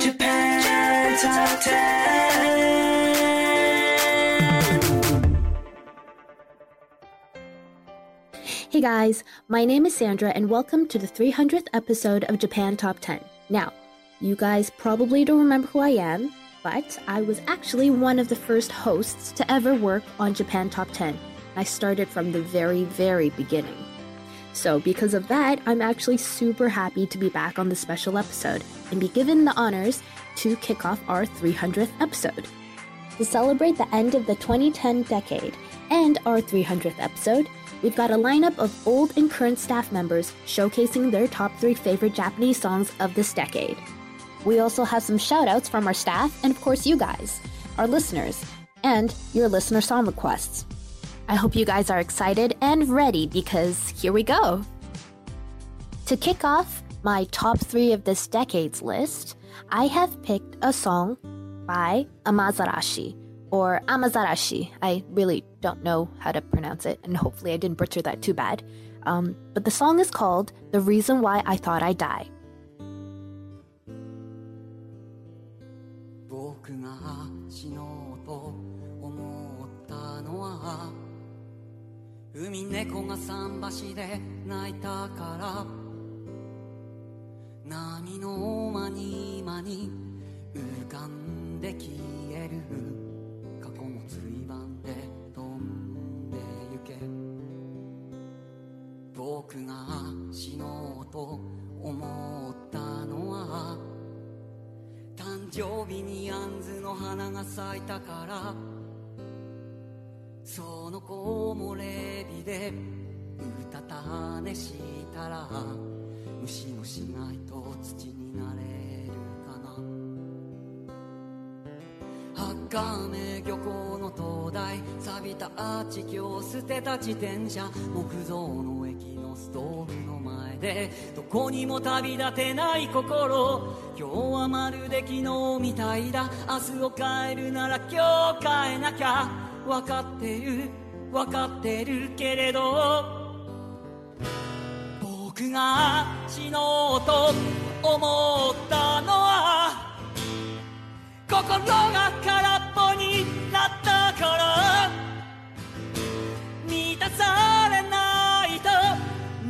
Japan Top 10. Hey guys, my name is Sandra and welcome to the 300th episode of Japan Top 10. Now, you guys probably don't remember who I am, but I was actually one of the first hosts to ever work on Japan Top 10. I started from the very, very beginning. So, because of that, I'm actually super happy to be back on the special episode and be given the honors to kick off our 300th episode. To celebrate the end of the 2010 decade and our 300th episode, we've got a lineup of old and current staff members showcasing their top three favorite Japanese songs of this decade. We also have some shoutouts from our staff and, of course, you guys, our listeners, and your listener song requests. I hope you guys are excited and ready because here we go. To kick off my top three of this decade's list, I have picked a song by Amazarashi, or Amazarashi. I really don't know how to pronounce it, and hopefully I didn't butcher that too bad. Um, but the song is called The Reason Why I Thought I'd Die. 海猫が桟橋で泣いたから。波の間に間に浮かんで消える。過去のついばんで飛んでゆけ。僕が死のうと思ったのは誕生日にアンズの花が咲いたから。その子もレビでうたた寝したら虫の死骸と土になれるかな。茜漁港の灯台錆びたアーチ橋捨てた自転車木造の駅のストーブの前でどこにも旅立てない心。今日はまるで昨日みたいだ。明日を変えるなら今日変えなきゃ。分かってる分かってるけれど僕が死のうと思ったのは心が空っぽになったから満たされないと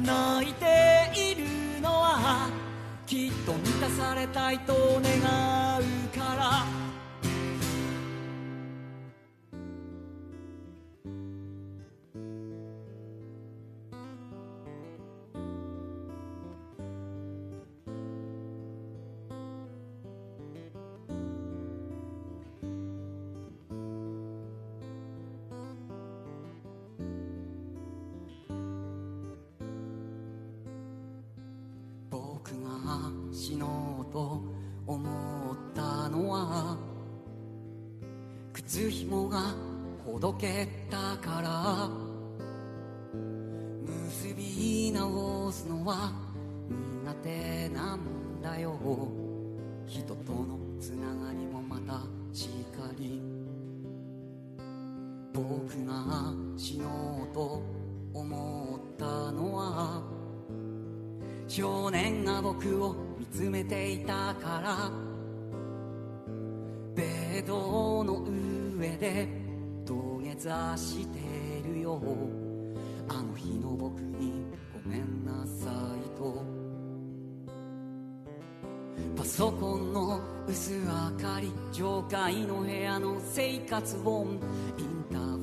泣いているのはきっと満たされたいと願うからのうと思ったのは靴紐がほどけたから結び直すのは苦手なんだよ。人とのつながりもまたしかり。僕が死のうと思ったのは少年が僕を見つめていたから。ベッドの上で土下座してるよ。あの日の僕にごめんなさいと。パソコンの薄明かり上階の部屋の生活音インターフォン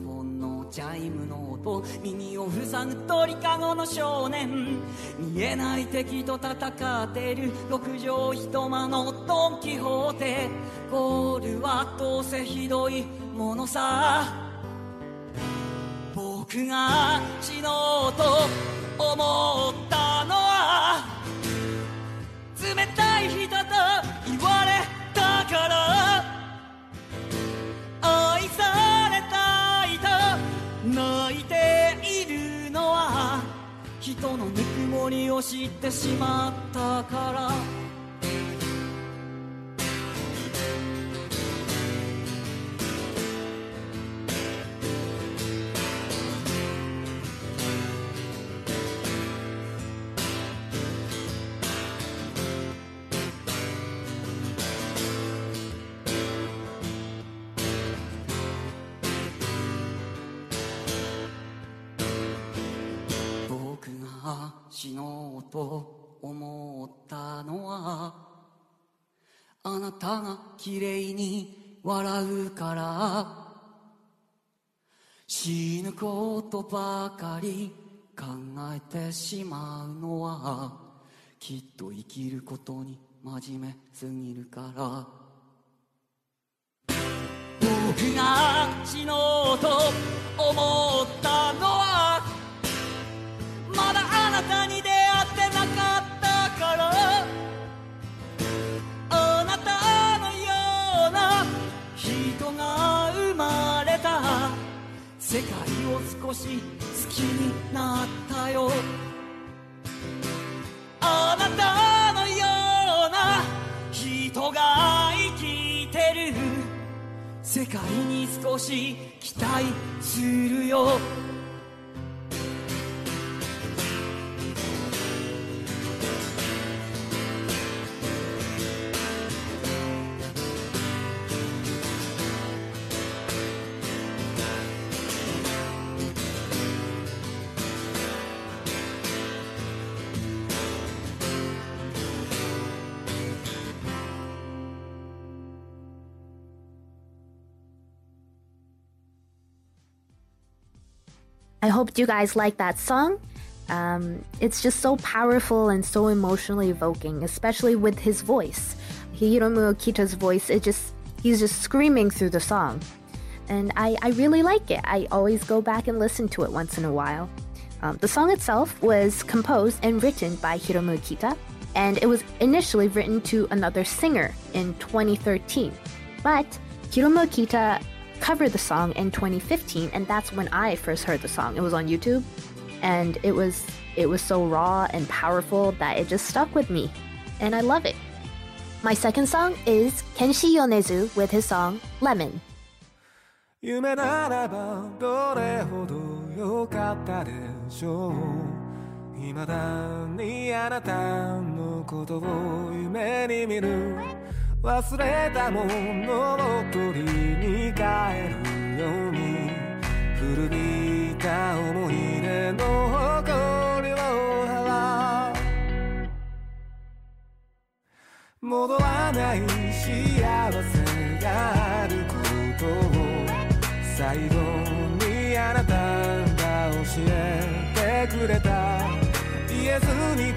チャイムの音耳を塞ぐ鳥かごの少年。見えない敵と戦ってる。六畳一間のドン・キホーテ。ゴールはどうせひどいものさ。僕が死のうと思ったのは冷たい人と言われたから。愛さ泣いているのは人のぬくもりを知ってしまったから。と思ったのはあなたが綺麗に笑うから死ぬことばかり考えてしまうのはきっと生きることに真面目すぎるから。僕が死のうと思ったのはまだあなたに出世界を少し好きになったよ。あなたのような人が生きてる。世界に少し期待するよ。Hope you guys like that song. Um, it's just so powerful and so emotionally evoking, especially with his voice. Hiromu Okita's voice, it just he's just screaming through the song. And I, I really like it. I always go back and listen to it once in a while. Um, the song itself was composed and written by Hiromu Okita, and it was initially written to another singer in 2013. But Hiromu Okita covered the song in 2015 and that's when I first heard the song. It was on YouTube and it was it was so raw and powerful that it just stuck with me and I love it. My second song is Kenshi Yonezu with his song Lemon. 夢ならばどれほど良かったでしょう未だにあなたのことを夢に見る 忘れたものを取りに帰るように古びた思い出の誇りを払う戻らない幸せがあることを最後にあなたが教えてくれた言えずに隠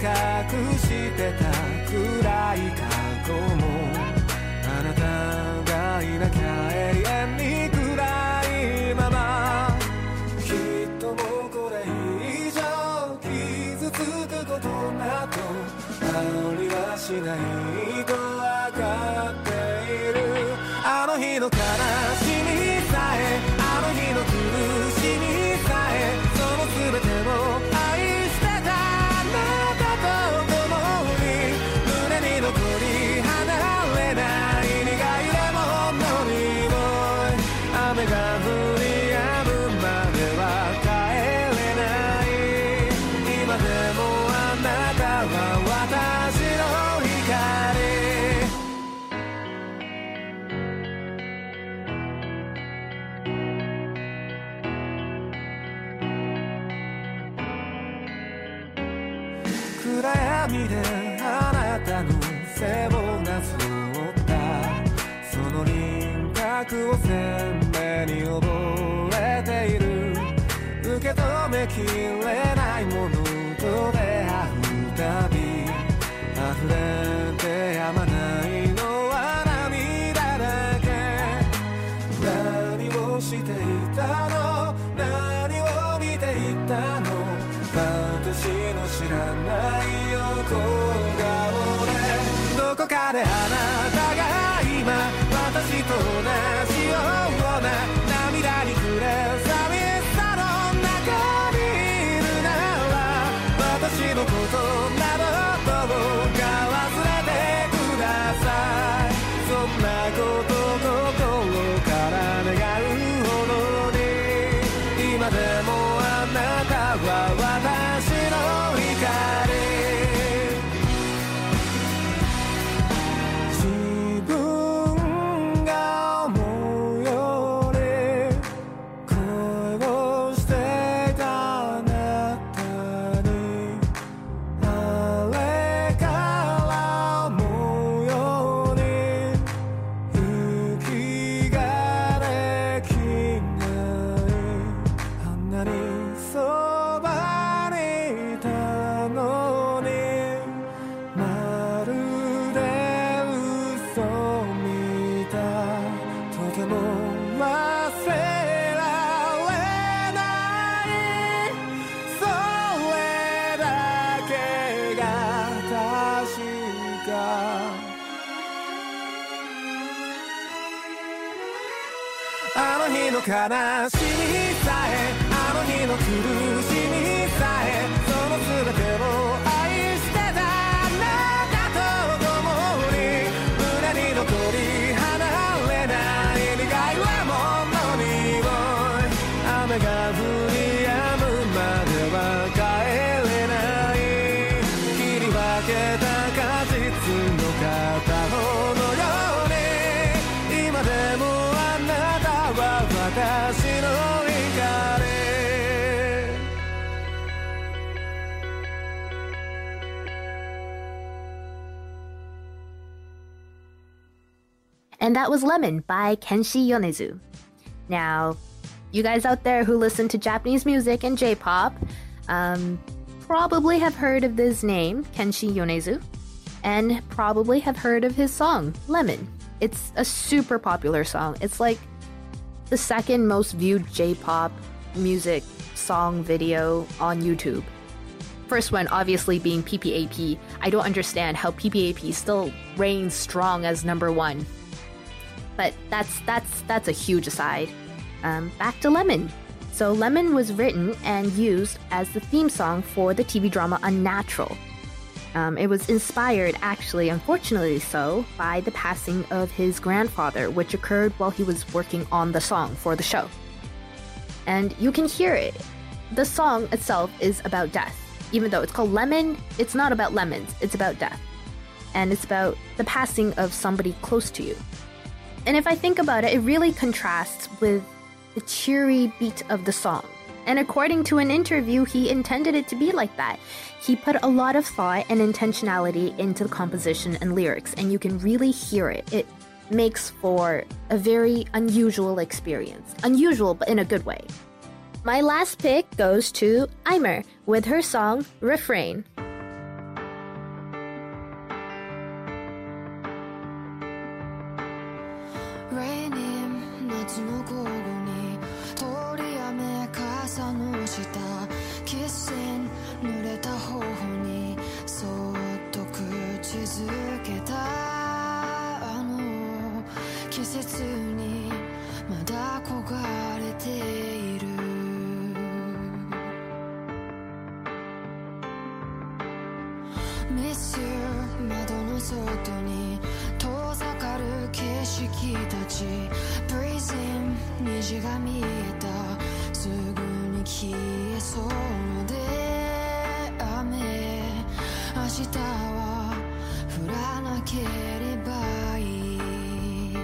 してた暗い過去もしないと分かっている。あの日の悲し輪郭を鮮明に覚えている受け止めきれないもの。と出会うたび溢れてやまないのは涙だけ何をしていたの何を見ていたの。私の知らない横顔でどこかであ悲しみさえあの日の苦しみさえその全てを愛してたあなたと共に胸に残り離れない苦いはものに雨が降り止むまでは帰れない。切り分けた果実の片方。And that was Lemon by Kenshi Yonezu. Now, you guys out there who listen to Japanese music and J pop um, probably have heard of this name, Kenshi Yonezu, and probably have heard of his song, Lemon. It's a super popular song. It's like the second most viewed J pop music song video on YouTube. First one, obviously, being PPAP. I don't understand how PPAP still reigns strong as number one. But that's that's that's a huge aside. Um, back to Lemon. So Lemon was written and used as the theme song for the TV drama Unnatural. Um, it was inspired, actually, unfortunately so, by the passing of his grandfather, which occurred while he was working on the song for the show. And you can hear it. The song itself is about death. Even though it's called Lemon, it's not about lemons, it's about death. And it's about the passing of somebody close to you. And if I think about it, it really contrasts with the cheery beat of the song. And according to an interview, he intended it to be like that. He put a lot of thought and intentionality into the composition and lyrics, and you can really hear it. It makes for a very unusual experience. Unusual, but in a good way. My last pick goes to Aimer with her song Refrain. 窓の外に遠ざかる景色たち。Breezing 虹が見えた。すぐに消えそうで雨。明日は降らなければいい。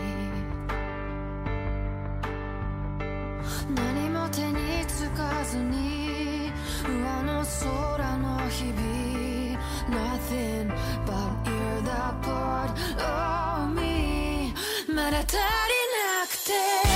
何も手につかずに上の空の日々。Nothing but you're the part of me まだ足りなくて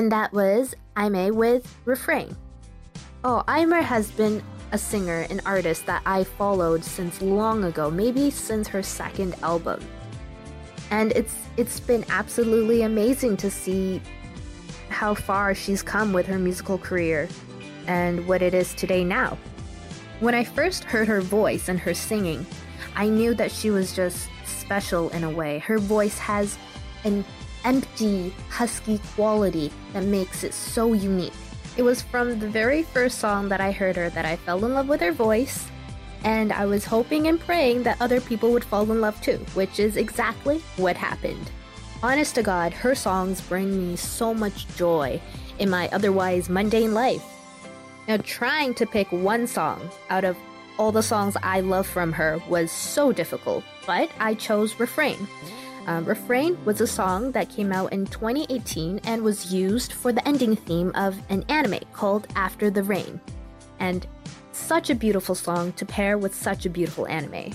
And that was Aimer with Refrain. Oh, Aimer has been a singer and artist that I followed since long ago, maybe since her second album. And it's it's been absolutely amazing to see how far she's come with her musical career and what it is today now. When I first heard her voice and her singing, I knew that she was just special in a way. Her voice has an empty, husky quality that makes it so unique. It was from the very first song that I heard her that I fell in love with her voice, and I was hoping and praying that other people would fall in love too, which is exactly what happened. Honest to God, her songs bring me so much joy in my otherwise mundane life. Now, trying to pick one song out of all the songs I love from her was so difficult, but I chose Refrain. Um, Refrain was a song that came out in 2018 and was used for the ending theme of an anime called After the Rain. And such a beautiful song to pair with such a beautiful anime.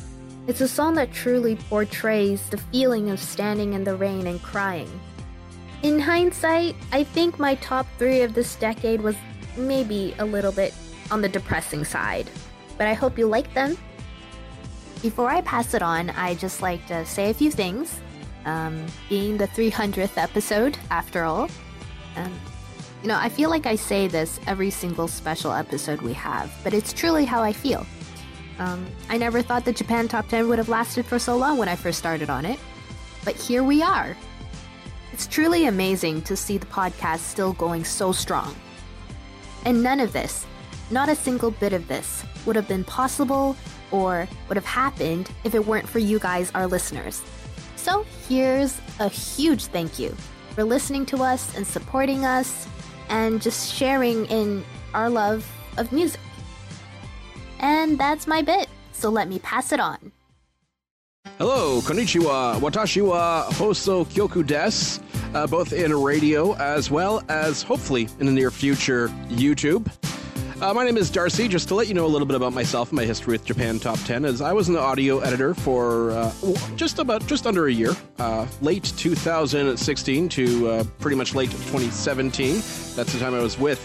It's a song that truly portrays the feeling of standing in the rain and crying. In hindsight, I think my top three of this decade was maybe a little bit on the depressing side, but I hope you like them. Before I pass it on, I just like to say a few things. Um, being the 300th episode, after all, um, you know, I feel like I say this every single special episode we have, but it's truly how I feel. Um, I never thought the Japan Top 10 would have lasted for so long when I first started on it, but here we are. It's truly amazing to see the podcast still going so strong. And none of this, not a single bit of this, would have been possible or would have happened if it weren't for you guys, our listeners. So here's a huge thank you for listening to us and supporting us and just sharing in our love of music. And that's my bit, so let me pass it on. Hello, konnichiwa. Watashi wa Hoso Kyoku desu, uh, both in radio as well as hopefully in the near future YouTube. Uh, my name is Darcy. Just to let you know a little bit about myself and my history with Japan Top 10, is I was an audio editor for uh, just about just under a year, uh, late 2016 to uh, pretty much late 2017. That's the time I was with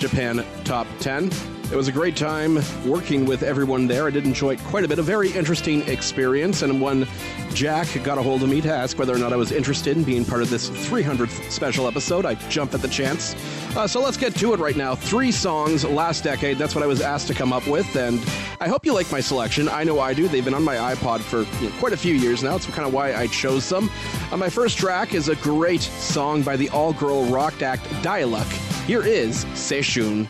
Japan Top 10. It was a great time working with everyone there. I did enjoy it quite a bit. A very interesting experience. And when Jack got a hold of me to ask whether or not I was interested in being part of this 300th special episode, I jumped at the chance. Uh, so let's get to it right now. Three songs last decade. That's what I was asked to come up with. And I hope you like my selection. I know I do. They've been on my iPod for you know, quite a few years now. It's kind of why I chose them. Uh, my first track is a great song by the all girl rock act Dialect. Here is Seishun.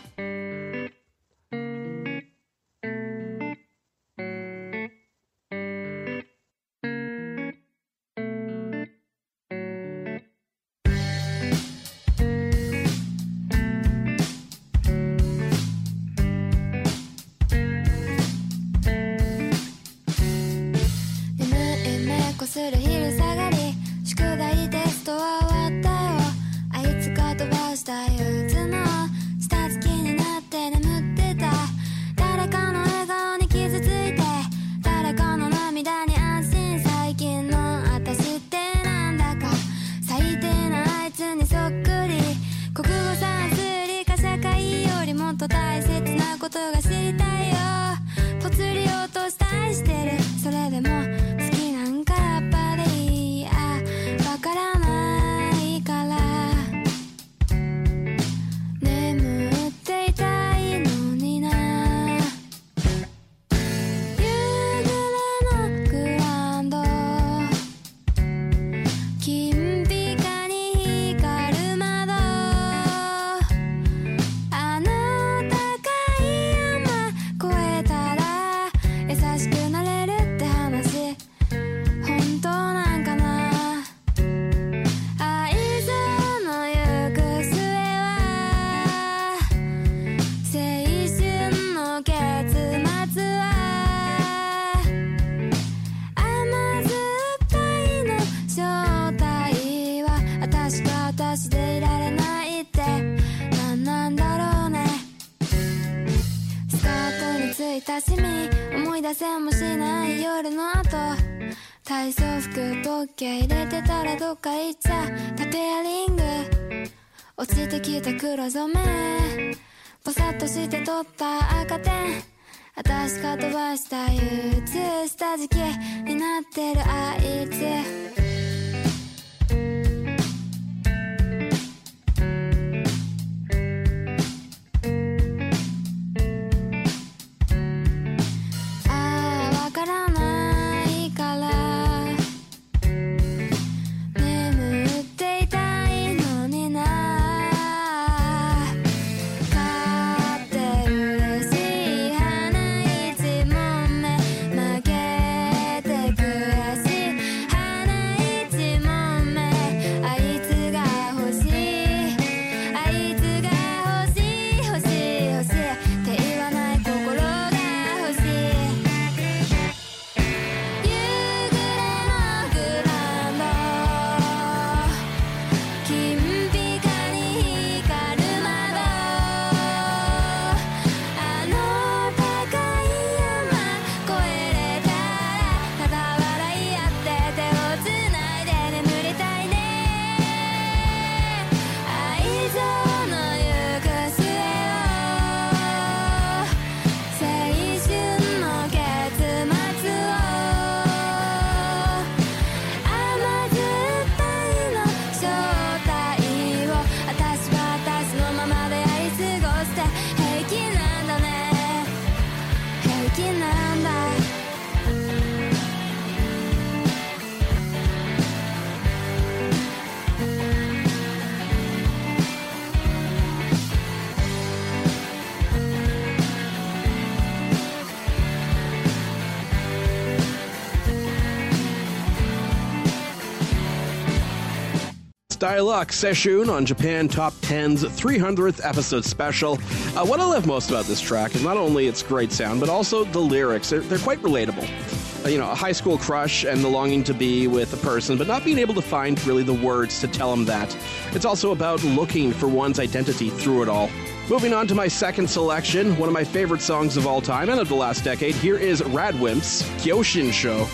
Dialogue Session on Japan Top 10's 300th episode special. Uh, what I love most about this track is not only its great sound, but also the lyrics. They're, they're quite relatable. Uh, you know, a high school crush and the longing to be with a person, but not being able to find really the words to tell them that. It's also about looking for one's identity through it all. Moving on to my second selection, one of my favorite songs of all time and of the last decade, here is Radwimps' Kyoshin Show.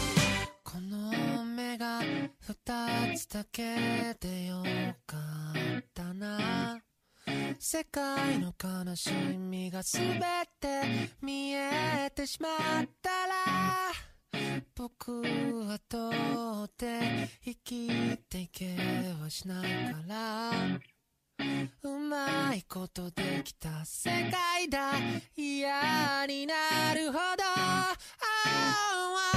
全て見えてしまったら僕はどうって生きていけはしないからうまいことできた世界だ嫌になるほど、Oh, oh.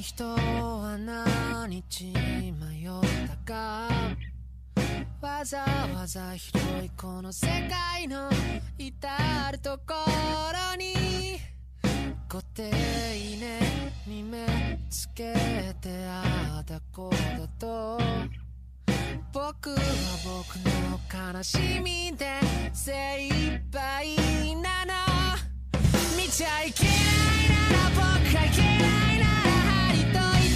人は何日迷ったかわざわざ広いこの世界の至るところに固定ねに目つけてああだこうだと僕は僕の悲しみで精一杯なの見ちゃいけないなら僕がいけない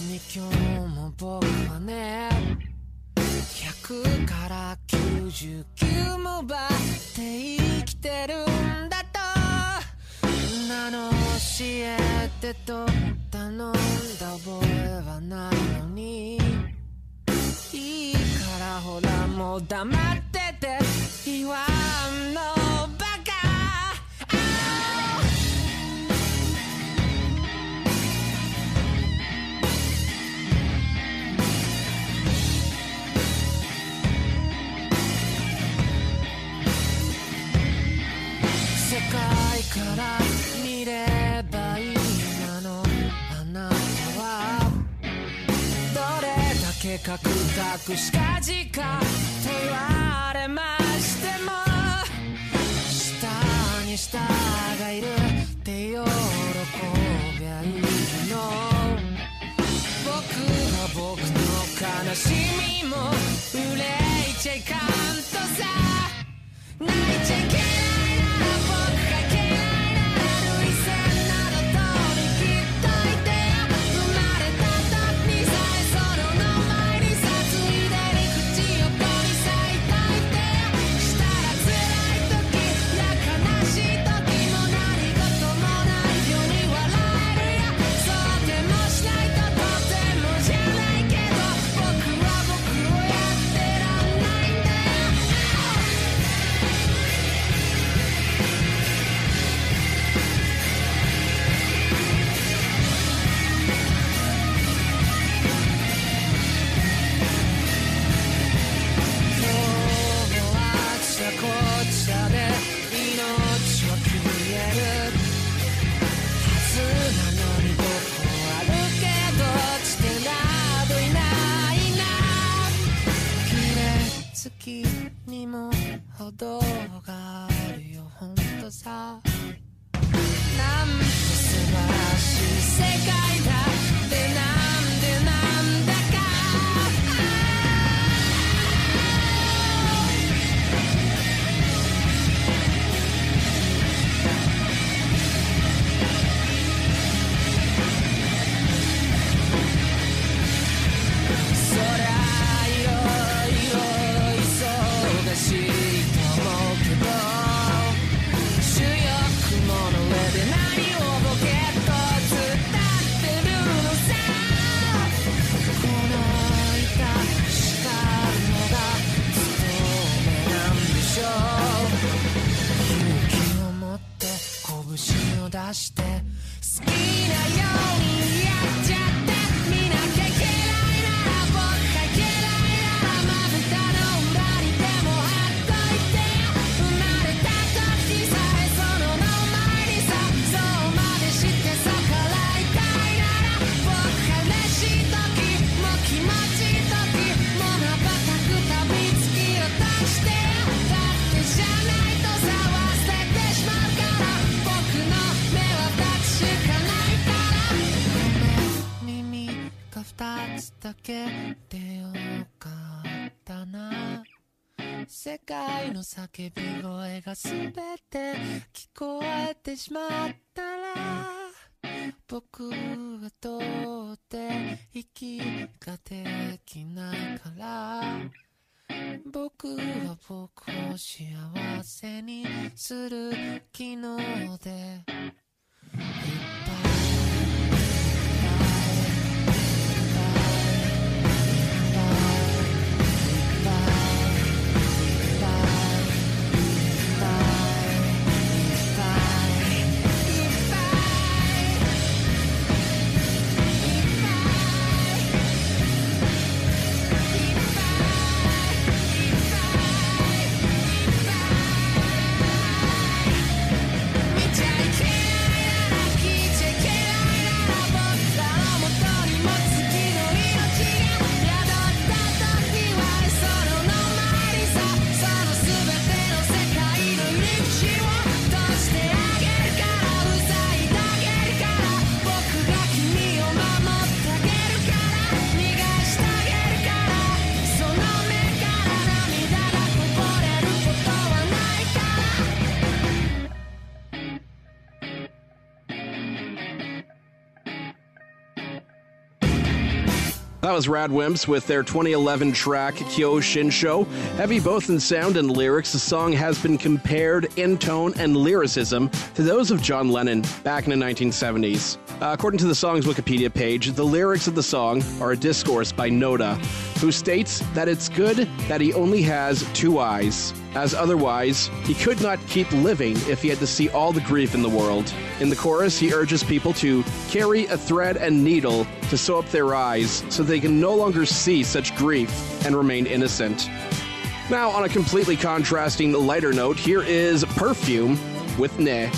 に今日も僕はね100から99も奪って生きてるんだと。みんなの教えてと頼んだ覚えはないのに。いいからほらもう黙ってて。言わんの。計画託しかじかと言われましても下に下がいるって喜びゃいいの僕は僕の悲しみも憂いちゃいかんとさ。泣いちゃいけない。きにも程があるよ。ほんとさ。なんて素晴らしい世界だってなんでなん叫び声が全て聞こえてしまったら僕はどうって息ができないから僕は僕を幸せにする機能でいっぱい That was Radwimps with their 2011 track Kyoshinsho. Heavy both in sound and lyrics, the song has been compared in tone and lyricism to those of John Lennon back in the 1970s. Uh, according to the song's Wikipedia page, the lyrics of the song are a discourse by Noda, who states that it's good that he only has two eyes, as otherwise he could not keep living if he had to see all the grief in the world. In the chorus, he urges people to carry a thread and needle to sew up their eyes so they can no longer see such grief and remain innocent. Now, on a completely contrasting lighter note, here is Perfume with Nee.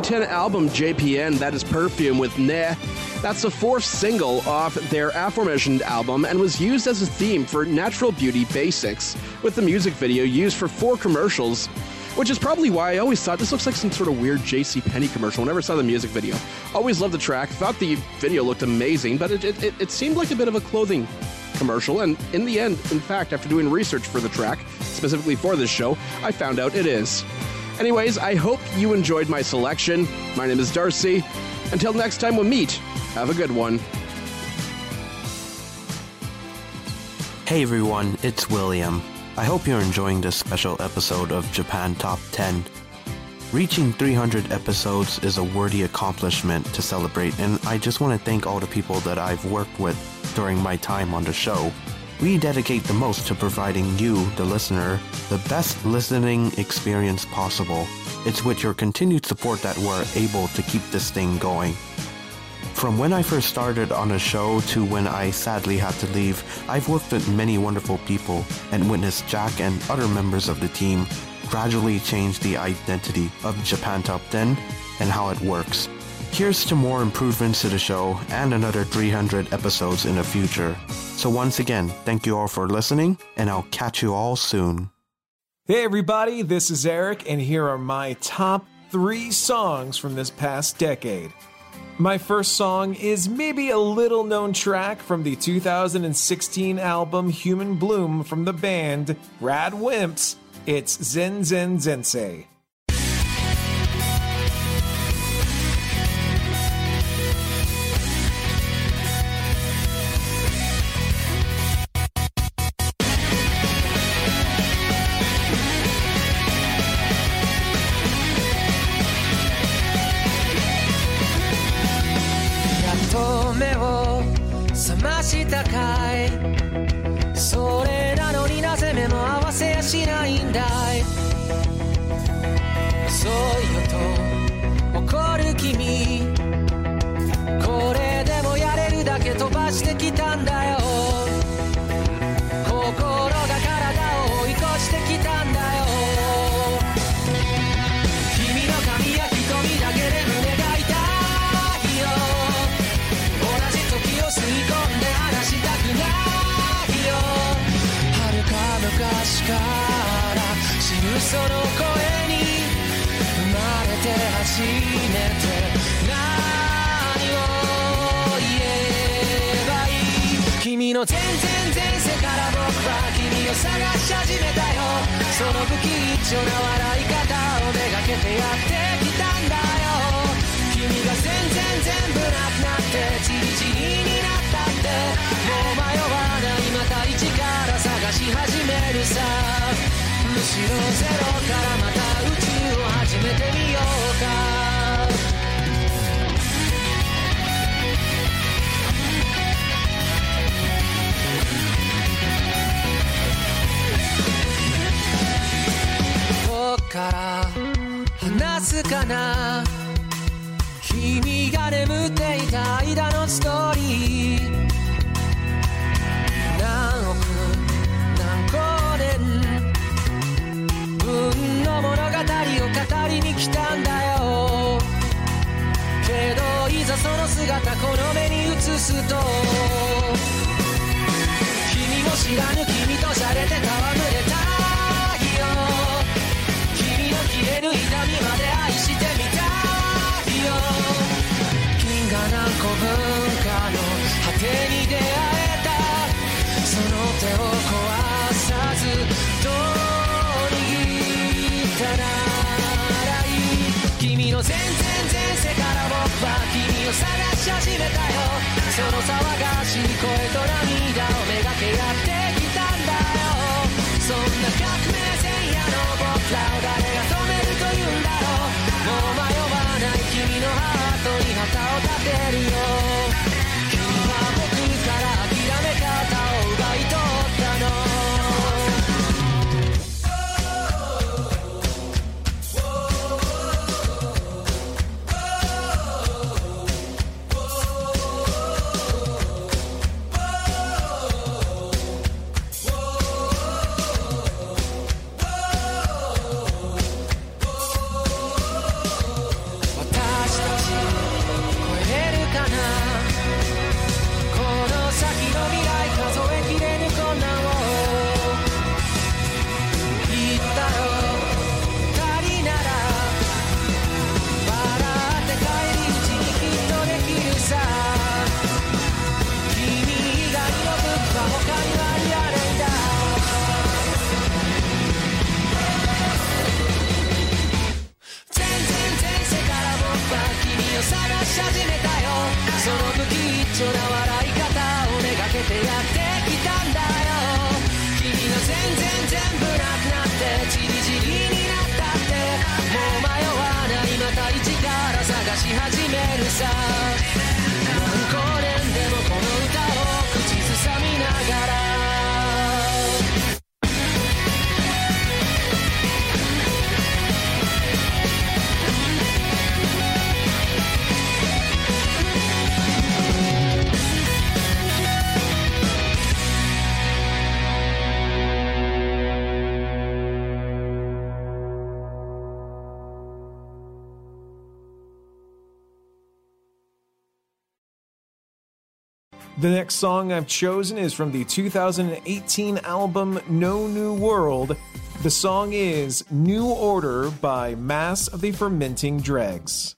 2010 album JPN, that is Perfume with Nee. That's the fourth single off their aforementioned album and was used as a theme for Natural Beauty Basics, with the music video used for four commercials, which is probably why I always thought this looks like some sort of weird J.C. Penney commercial whenever I saw the music video. Always loved the track, thought the video looked amazing, but it, it, it seemed like a bit of a clothing commercial, and in the end, in fact, after doing research for the track, specifically for this show, I found out it is. Anyways, I hope you enjoyed my selection. My name is Darcy. Until next time we meet, have a good one. Hey everyone, it's William. I hope you're enjoying this special episode of Japan Top 10. Reaching 300 episodes is a worthy accomplishment to celebrate, and I just want to thank all the people that I've worked with during my time on the show. We dedicate the most to providing you, the listener, the best listening experience possible. It's with your continued support that we're able to keep this thing going. From when I first started on a show to when I sadly had to leave, I've worked with many wonderful people and witnessed Jack and other members of the team gradually change the identity of Japan Top 10 and how it works. Here's to more improvements to the show and another 300 episodes in the future. So once again, thank you all for listening, and I'll catch you all soon. Hey everybody, this is Eric, and here are my top three songs from this past decade. My first song is maybe a little known track from the 2016 album Human Bloom from the band Radwimps. It's Zen Zen Zensei. の全然前世から僕は君を探し始めたよ。その不吉祥な笑い方をめがけてやってきたんだよ。君が全然全部なくなってチリチリになったって。もう迷わないまた一から探し始めるさ。むしろゼロからまた宇宙を始めてみようか。から話すかな？君が眠っていた間のストーリー。何億何光年分の物語を語りに来たんだよ。けどいざその姿この目に映すと君も知らぬ君と洒落て戯れたその騒がしい声と涙をめがけやってきたんだよ。そんな革命前夜の僕らを誰が止めると言うんだろう。もう迷わない君のハートに旗を立てるよ。The next song I've chosen is from the 2018 album No New World. The song is New Order by Mass of the Fermenting Dregs.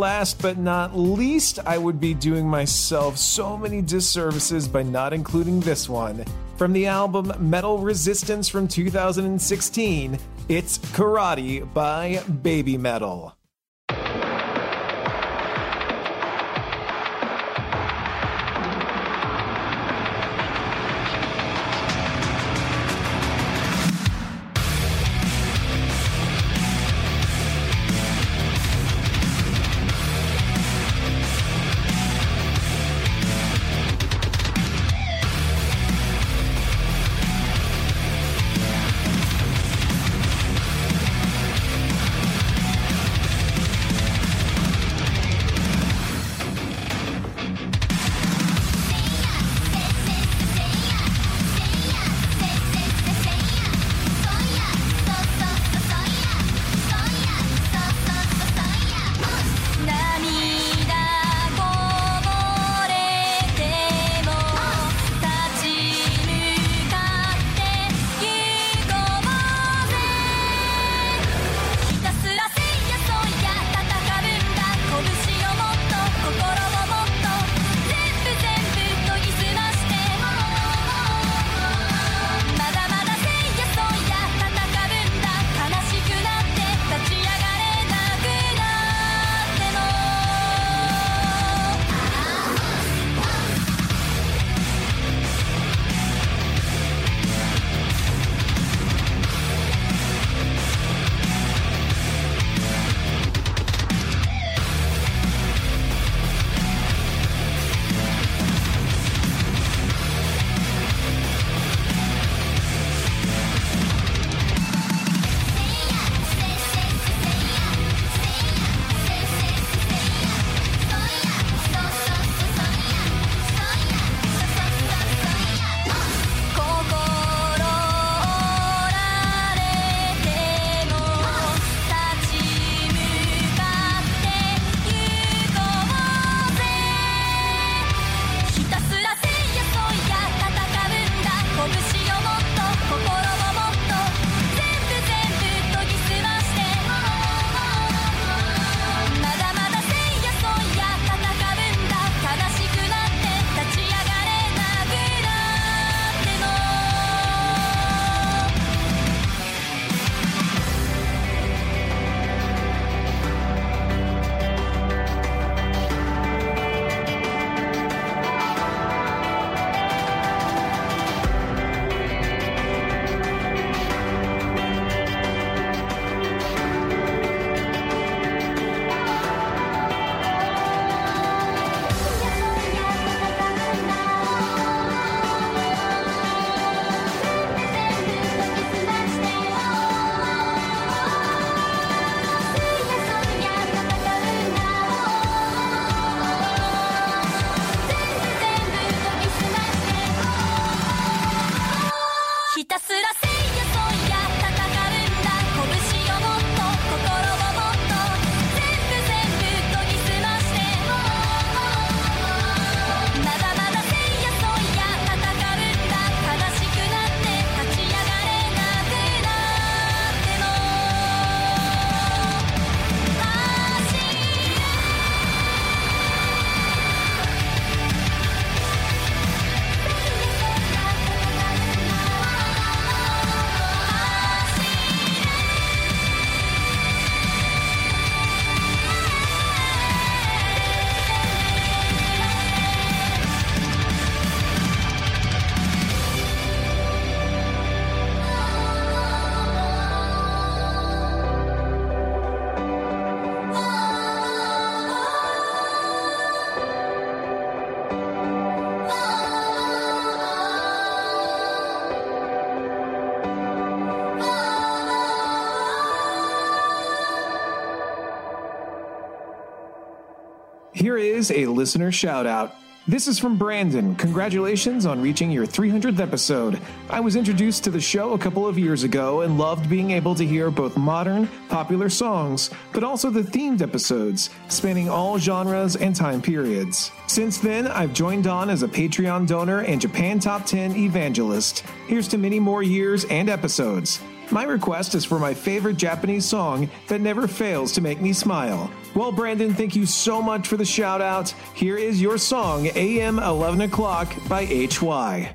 last but not least, I would be doing myself so many disservices by not including this one. From the album Metal Resistance from 2016, it's Karate by Babymetal. here is a listener shout out. This is from Brandon. Congratulations on reaching your 300th episode. I was introduced to the show a couple of years ago and loved being able to hear both modern, popular songs, but also the themed episodes, spanning all genres and time periods. Since then, I've joined on as a Patreon donor and Japan Top 10 evangelist. Here's to many more years and episodes. My request is for my favorite Japanese song that never fails to make me smile. Well, Brandon, thank you so much for the shout out. Here is your song, AM 11 O'Clock by HY.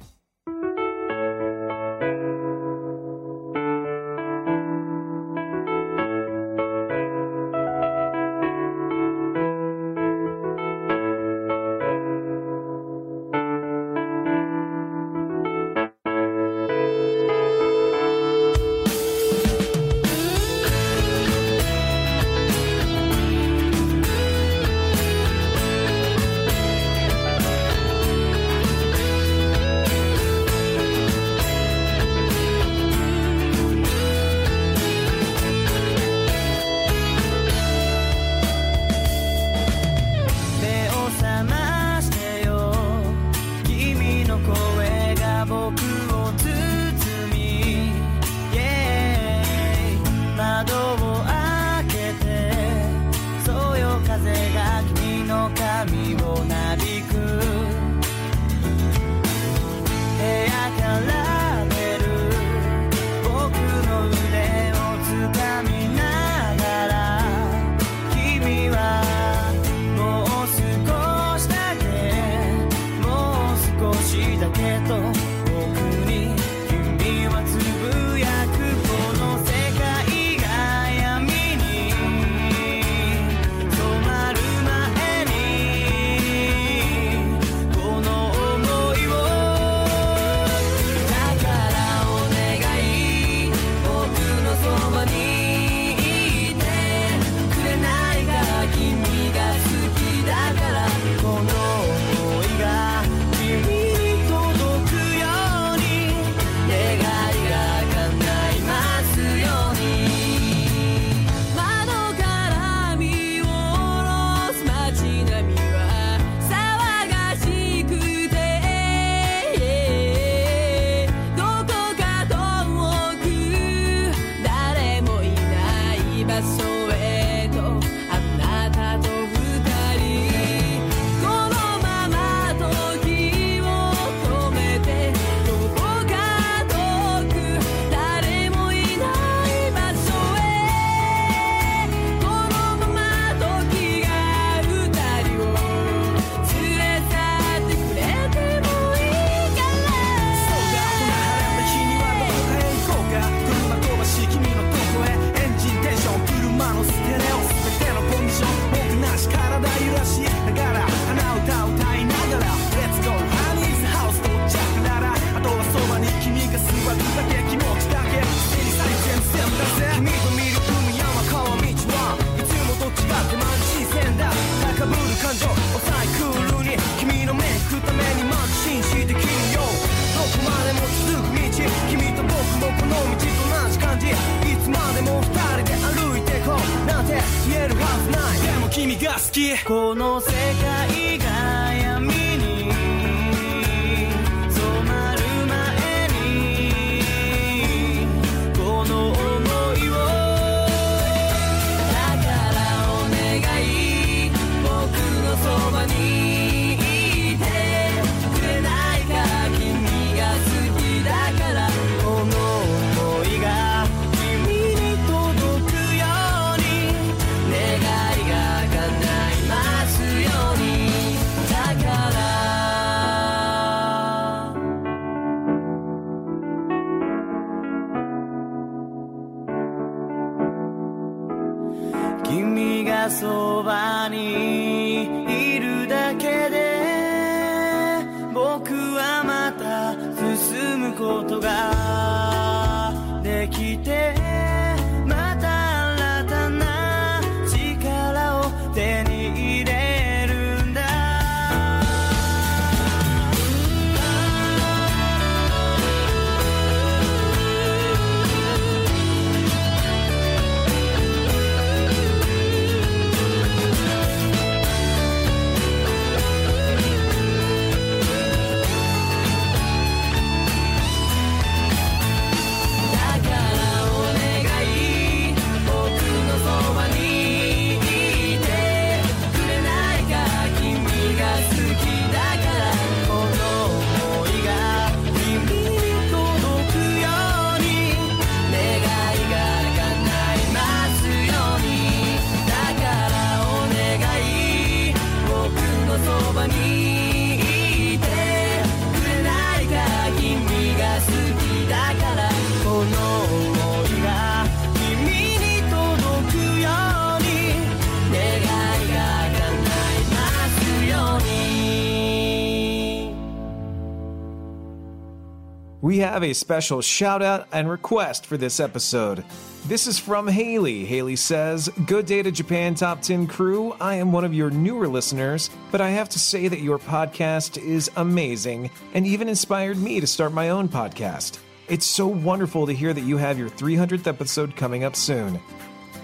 We have a special shout out and request for this episode. This is from Haley. Haley says, Good day to Japan Top 10 crew. I am one of your newer listeners, but I have to say that your podcast is amazing and even inspired me to start my own podcast. It's so wonderful to hear that you have your 300th episode coming up soon.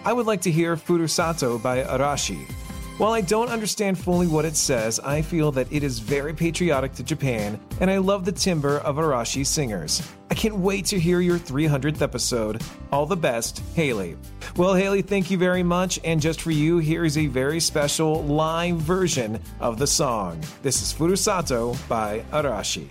I would like to hear Furusato by Arashi. While I don't understand fully what it says, I feel that it is very patriotic to Japan, and I love the timbre of Arashi singers. I can't wait to hear your 300th episode. All the best, Haley. Well, Haley, thank you very much, and just for you, here is a very special live version of the song. This is Furusato by Arashi.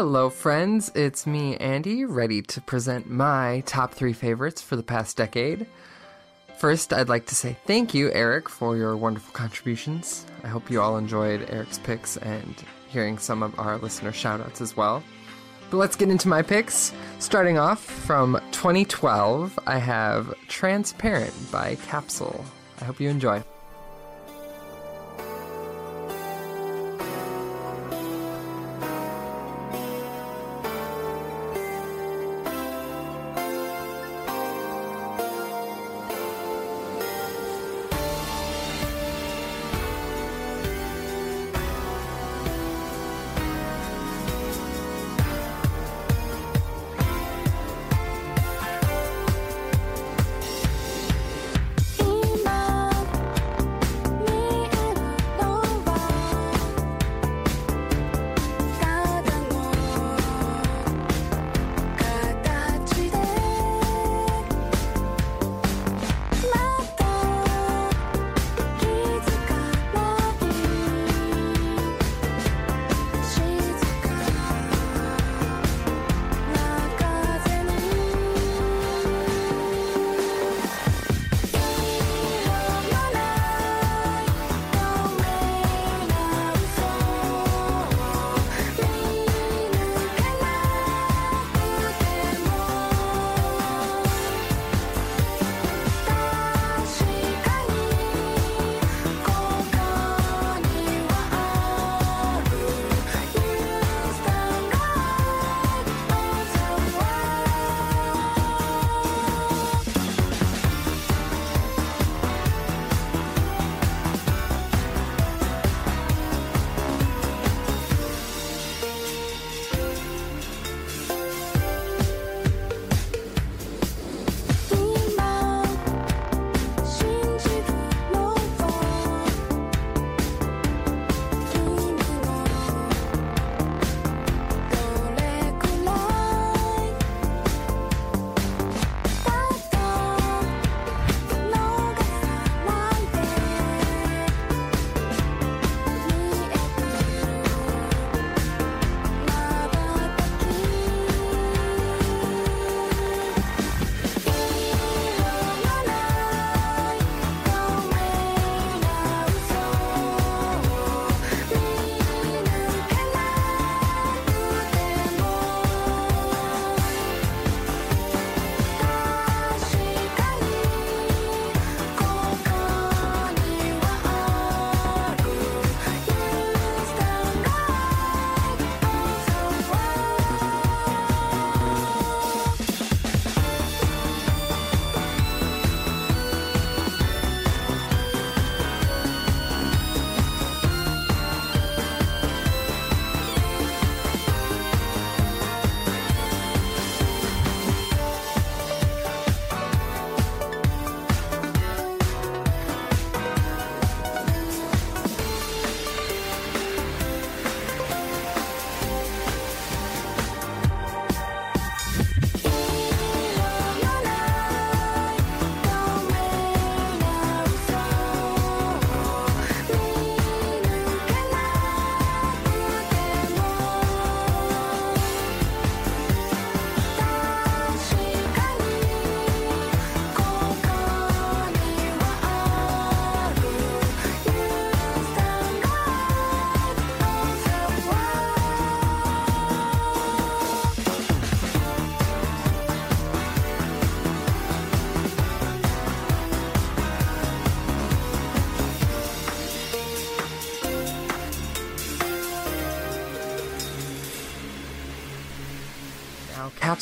Hello, friends. It's me, Andy, ready to present my top three favorites for the past decade. First, I'd like to say thank you, Eric, for your wonderful contributions. I hope you all enjoyed Eric's picks and hearing some of our listener shoutouts as well. But let's get into my picks. Starting off from 2012, I have Transparent by Capsule. I hope you enjoy.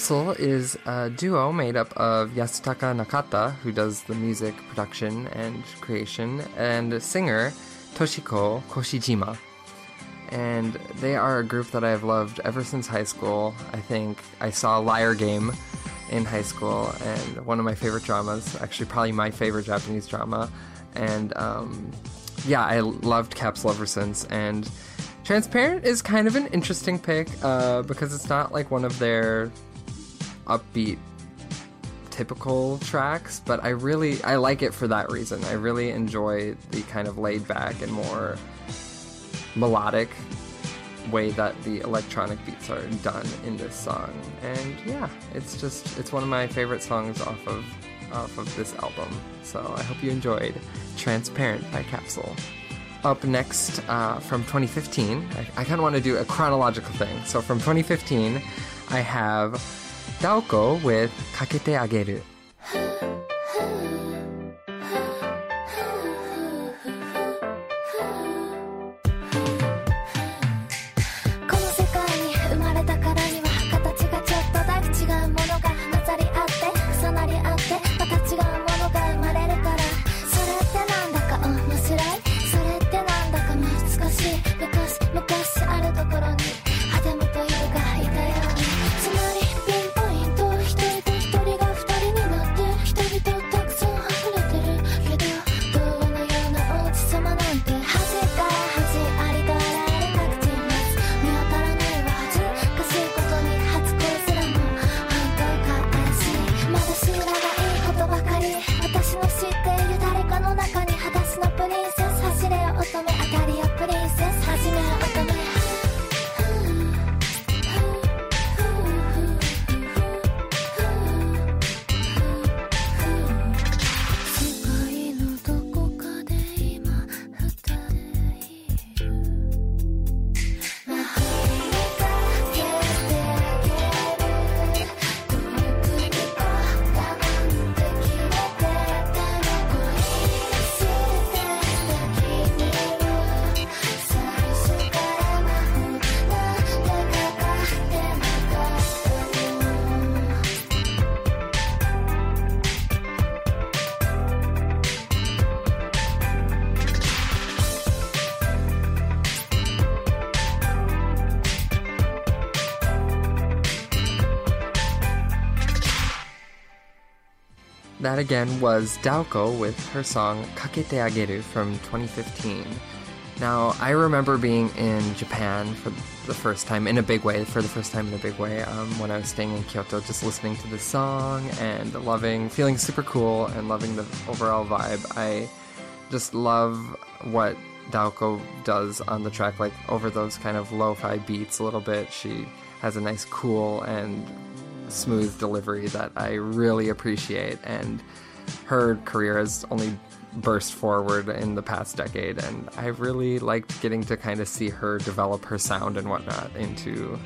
Capsule is a duo made up of Yasutaka Nakata, who does the music production and creation, and singer Toshiko Koshijima. And they are a group that I've loved ever since high school. I think I saw Liar Game in high school, and one of my favorite dramas, actually, probably my favorite Japanese drama. And um, yeah, I loved Capsule ever since. And Transparent is kind of an interesting pick uh, because it's not like one of their upbeat typical tracks, but I really I like it for that reason. I really enjoy the kind of laid back and more melodic way that the electronic beats are done in this song. And yeah, it's just it's one of my favorite songs off of off of this album. So I hope you enjoyed Transparent by Capsule. Up next uh, from 2015, I, I kind of want to do a chronological thing. So from 2015, I have ダオ with かけてあげる。That again was Daoko with her song Kakete Ageru from 2015. Now, I remember being in Japan for the first time, in a big way, for the first time in a big way, um, when I was staying in Kyoto, just listening to this song and loving, feeling super cool and loving the overall vibe. I just love what Daoko does on the track, like over those kind of lo fi beats a little bit. She has a nice, cool, and smooth delivery that I really appreciate. And her career has only burst forward in the past decade, and I really liked getting to kind of see her develop her sound and whatnot into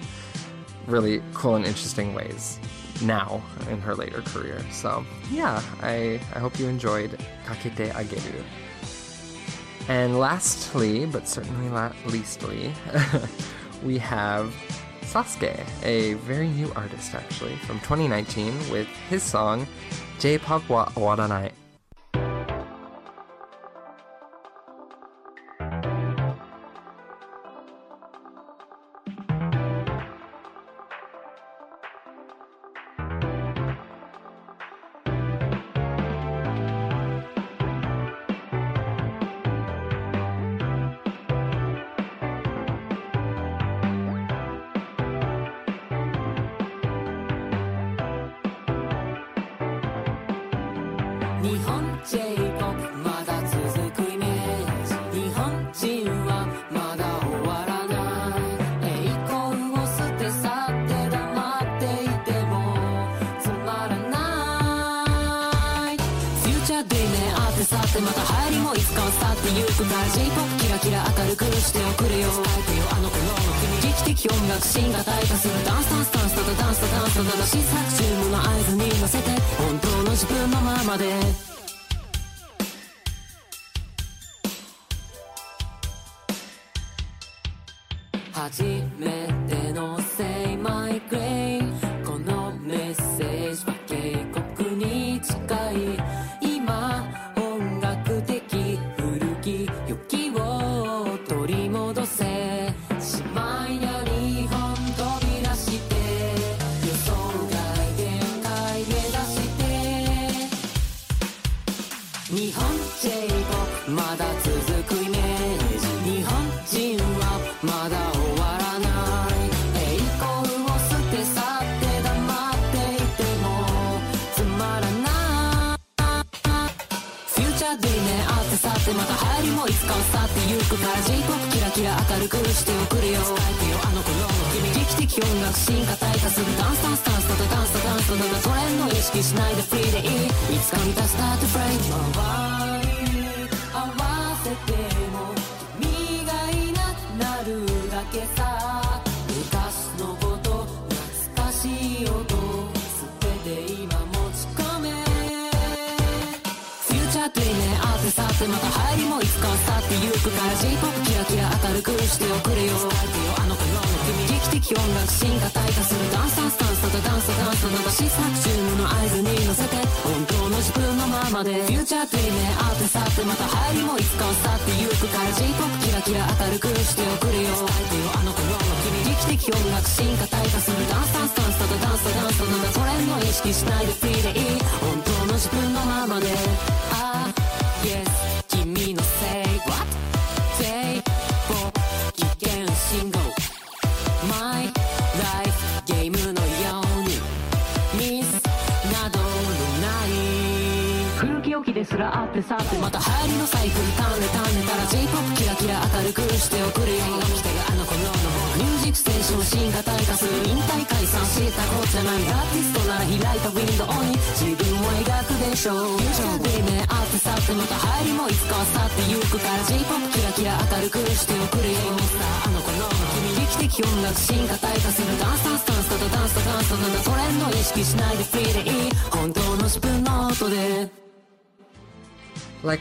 really cool and interesting ways now in her later career. So, yeah, I, I hope you enjoyed Kakete Ageru. And lastly, but certainly not leastly, we have Sasuke, a very new artist actually, from 2019, with his song J-Pop wa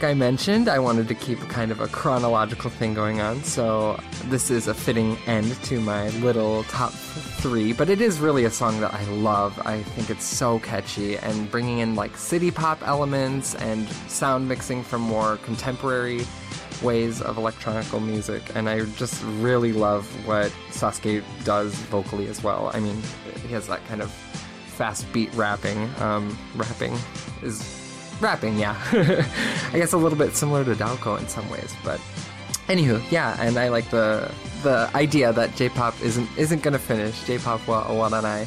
like I mentioned, I wanted to keep kind of a chronological thing going on, so this is a fitting end to my little top three, but it is really a song that I love. I think it's so catchy, and bringing in like city pop elements and sound mixing from more contemporary ways of electronical music, and I just really love what Sasuke does vocally as well. I mean, he has that kind of fast beat rapping, um, rapping is rapping, yeah. I guess a little bit similar to Daoko in some ways, but anywho, yeah, and I like the the idea that J-pop isn't isn't gonna finish. J-pop wa owaranai.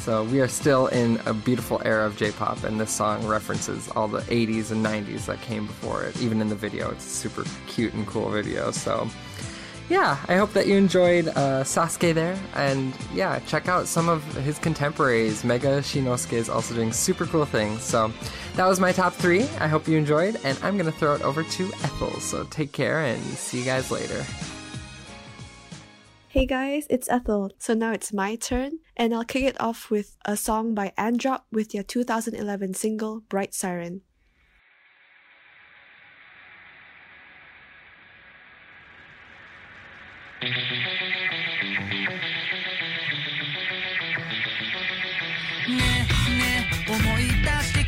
So we are still in a beautiful era of J-pop, and this song references all the 80s and 90s that came before it. Even in the video, it's a super cute and cool video. So yeah, I hope that you enjoyed uh, Sasuke there. And yeah, check out some of his contemporaries. Mega Shinnosuke is also doing super cool things. So that was my top three. I hope you enjoyed. And I'm going to throw it over to Ethel. So take care and see you guys later. Hey guys, it's Ethel. So now it's my turn, and I'll kick it off with a song by Androp with their 2011 single Bright Siren. ねえねえ思い出して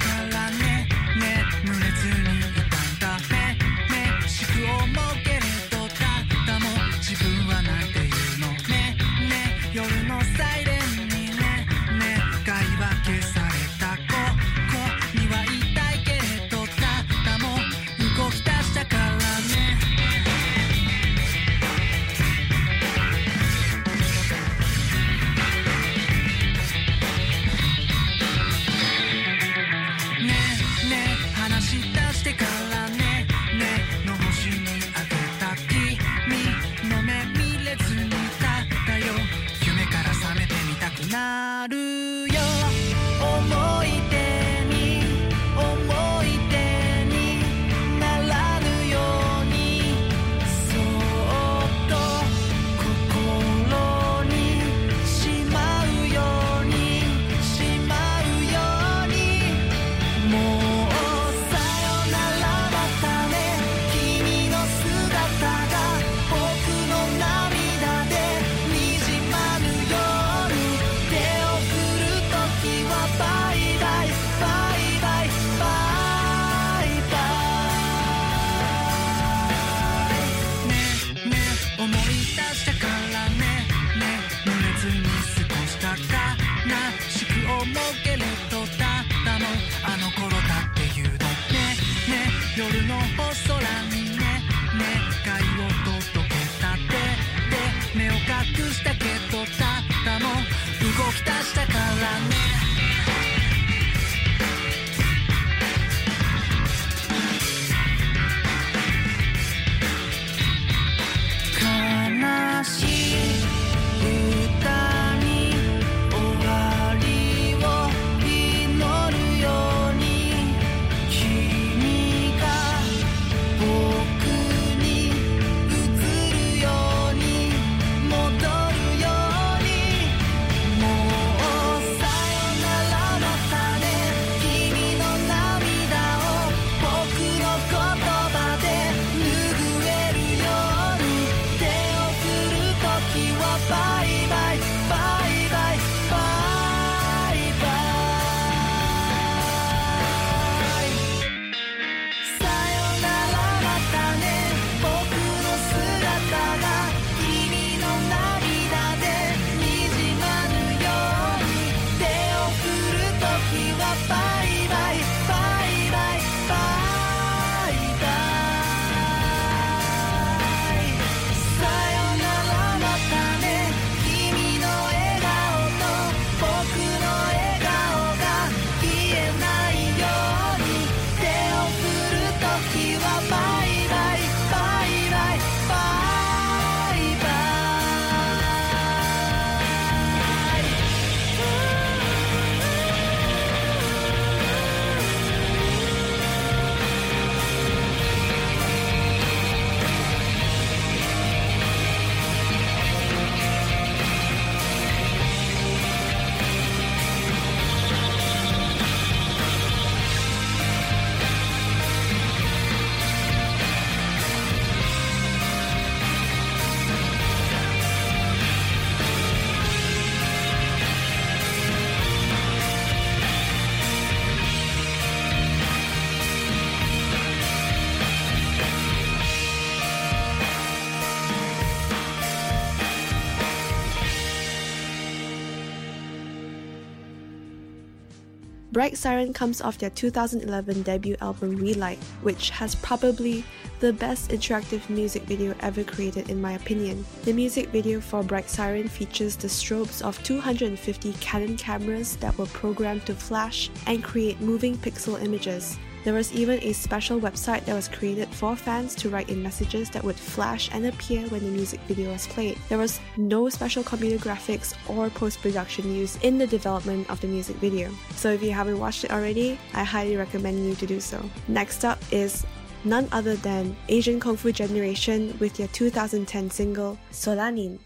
Bright Siren comes off their 2011 debut album Relight, which has probably the best interactive music video ever created in my opinion. The music video for Bright Siren features the strobes of 250 Canon cameras that were programmed to flash and create moving pixel images. There was even a special website that was created for fans to write in messages that would flash and appear when the music video was played. There was no special computer graphics or post production used in the development of the music video. So if you haven't watched it already, I highly recommend you to do so. Next up is none other than Asian Kung Fu Generation with their 2010 single Solanin.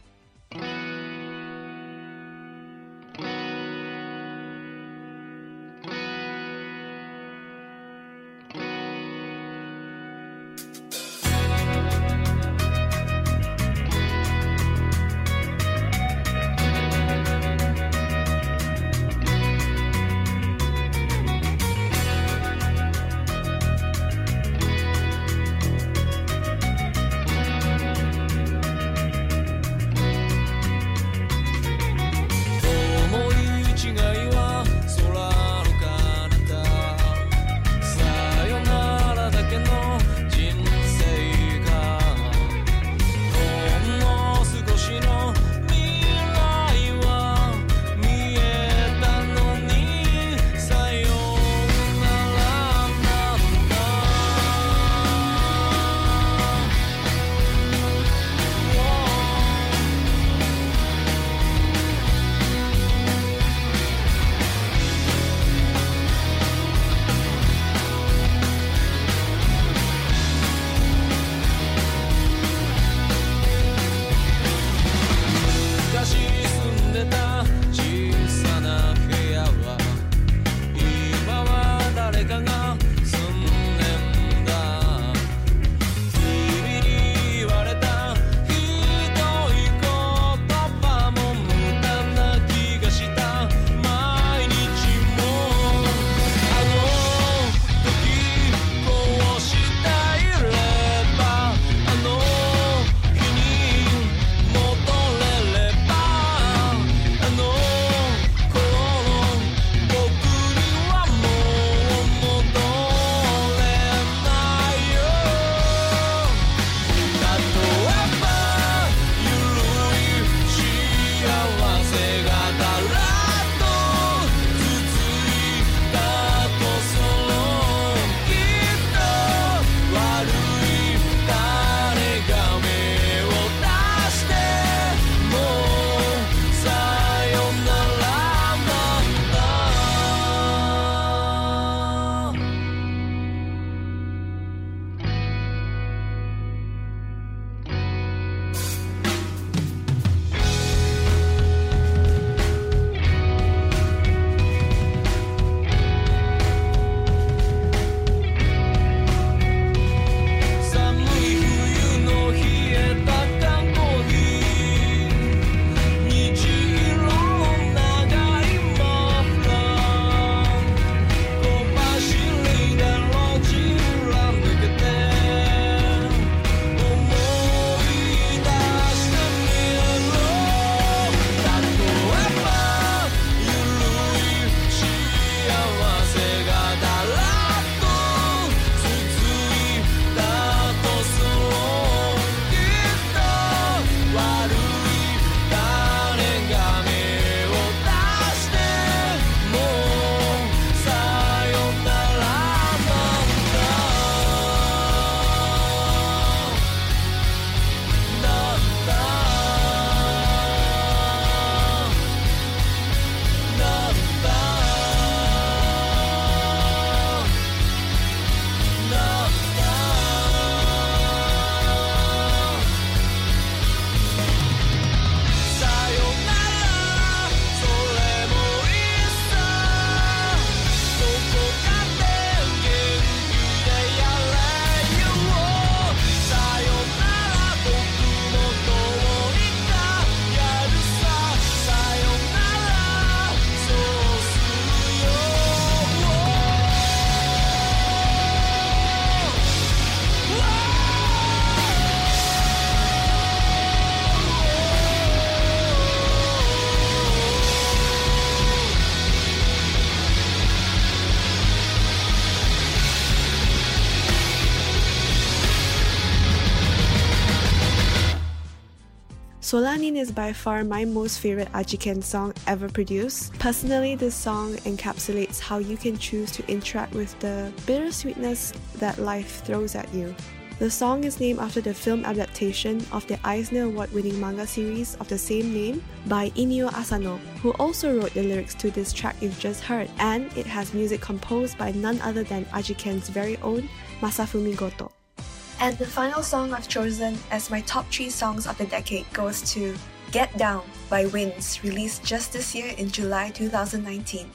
Solanin is by far my most favorite Ajikan song ever produced. Personally, this song encapsulates how you can choose to interact with the bittersweetness that life throws at you. The song is named after the film adaptation of the Eisner Award winning manga series of the same name by Inio Asano, who also wrote the lyrics to this track you've just heard, and it has music composed by none other than Ajikan's very own Masafumi Goto. And the final song I've chosen as my top three songs of the decade goes to Get Down by w-inds, released just this year in July 2019.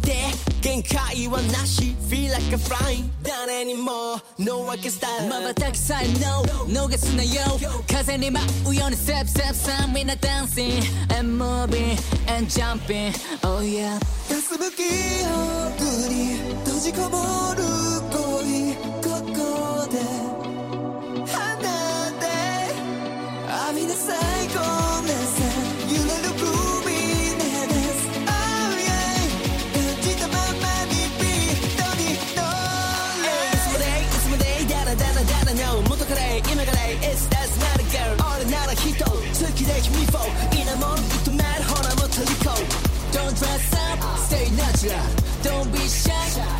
で限界はなし Feel like a flying 誰にも No I can style 瞬きさえ No 逃すなよ風に舞うように Step step さみんな Dancing and moving and jumping Oh yeah 霞む記憶に閉じこもる恋ここで離れ浴びな最高なさ揺 Don't be shy,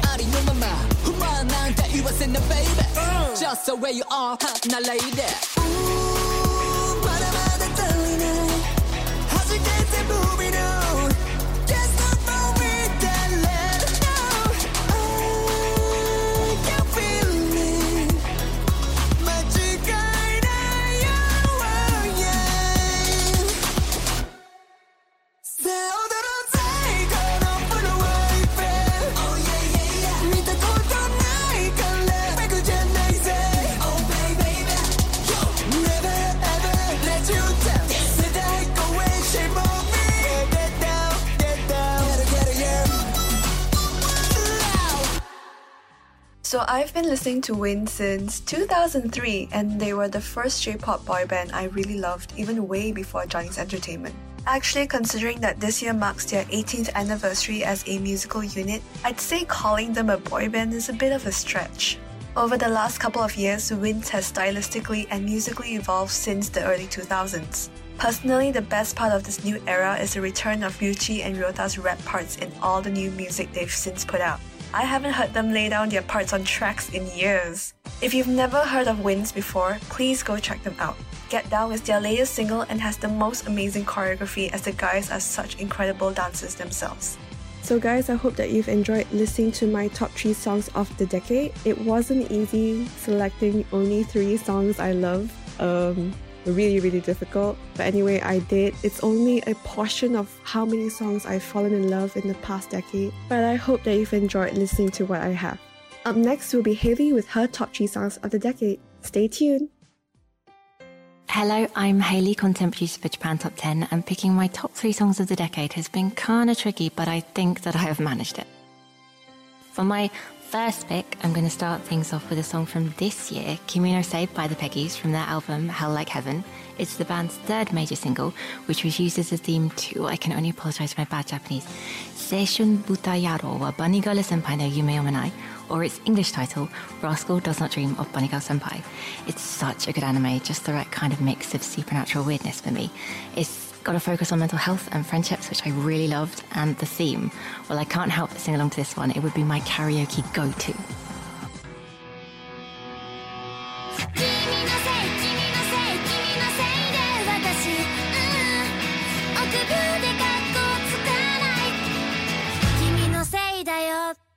out of your mama. Who on, now that you was in baby. Uh. Just the way you are, huh, now lady. Ooh, I'm out I've been listening to Win since 2003, and they were the first J-pop boy band I really loved, even way before Johnny's Entertainment. Actually, considering that this year marks their 18th anniversary as a musical unit, I'd say calling them a boy band is a bit of a stretch. Over the last couple of years, w-inds has stylistically and musically evolved since the early 2000s. Personally, the best part of this new era is the return of Ryuichi and Ryota's rap parts in all the new music they've since put out. I haven't heard them lay down their parts on tracks in years. If you've never heard of w-inds before, please go check them out. Get Down is their latest single and has the most amazing choreography as the guys are such incredible dancers themselves. So, guys, I hope that you've enjoyed listening to my top three songs of the decade. It wasn't easy selecting only three songs I love. Um, really, really difficult. But anyway, I did. It's only a portion of how many songs I've fallen in love in the past decade. But I hope that you've enjoyed listening to what I have. Up next will be Haley with her top three songs of the decade. Stay tuned. Hello, I'm Haley, producer for Japan Top 10, and picking my top three songs of the decade has been kinda tricky, but I think that I have managed it. For my first pick, I'm going to start things off with a song from this year, Kimi no Sei by the Peggies from their album Hell Like Heaven. It's the band's third major single, which was used as a theme to, I can only apologize for my bad Japanese, Seishun Buta Yaro wa Bunny Girl Senpai no Yume Omanai, or its English title, Rascal Does Not Dream of Bunny Girl Senpai. It's such a good anime, just the right kind of mix of supernatural weirdness for me. It's got a focus on mental health and friendships, which I really loved, and the theme. Well, I can't help but sing along to this one. It would be my karaoke go-to. 君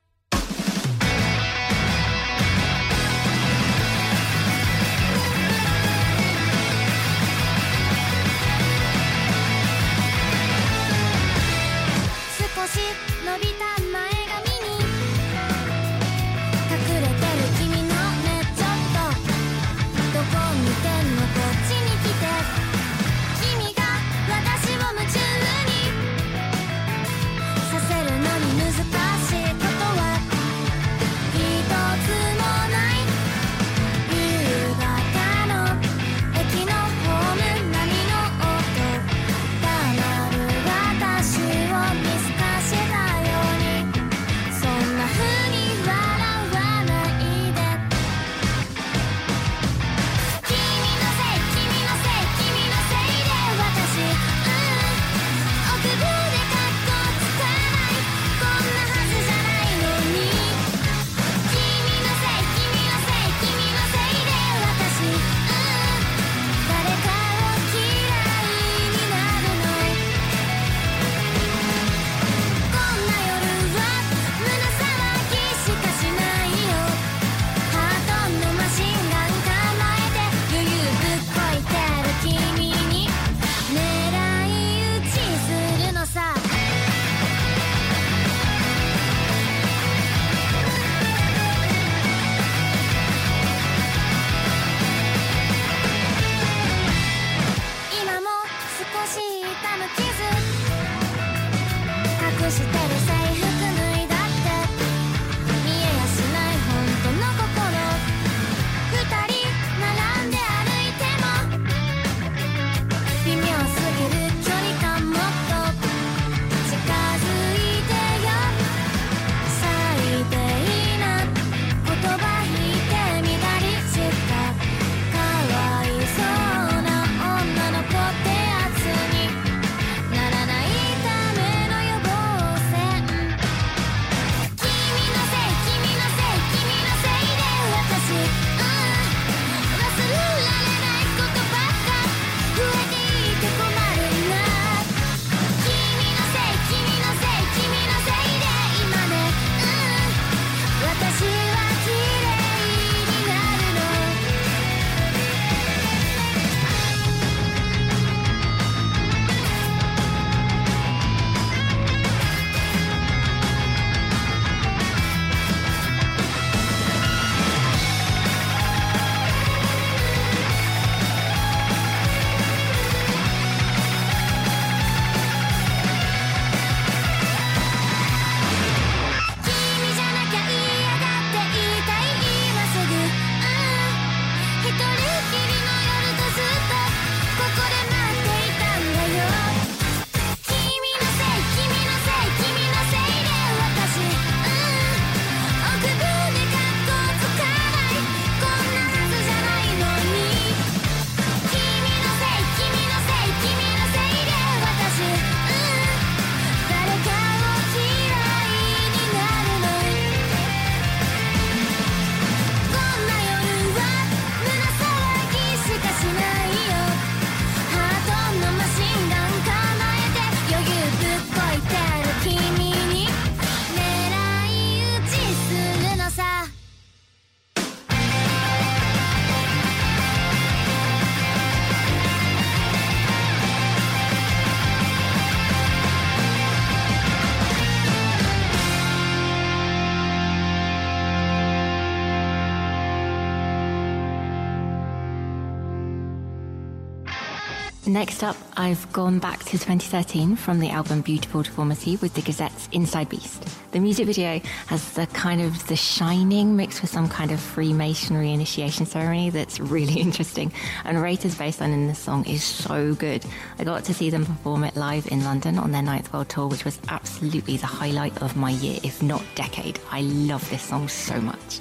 Next up, I've gone back to 2013 from the album Beautiful Deformity with the Gazette's Inside Beast. The music video has the kind of The Shining mixed with some kind of Freemasonry initiation ceremony that's really interesting. And Reita's bass line in this song is so good. I got to see them perform it live in London on their Ninth World Tour, which was absolutely the highlight of my year, if not decade. I love this song so much.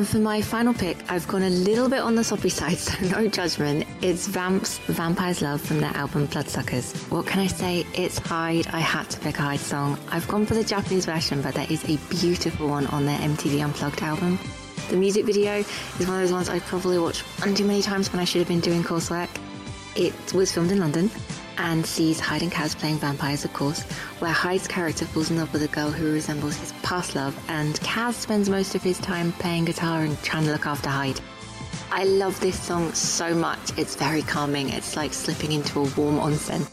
And for my final pick, I've gone a little bit on the soppy side, so no judgment. It's Vamp's Vampire's Love from their album Bloodsuckers. What can I say? It's Hyde. I had to pick a Hyde song. I've gone for the Japanese version, but there is a beautiful one on their MTV Unplugged album. The music video is one of those ones I probably watched one too many times when I should have been doing coursework. It was filmed in London and sees Hyde and Kaz playing vampires, of course, where Hyde's character falls in love with a girl who resembles his past love, and Kaz spends most of his time playing guitar and trying to look after Hyde. I love this song so much. It's very calming. It's like slipping into a warm onsen.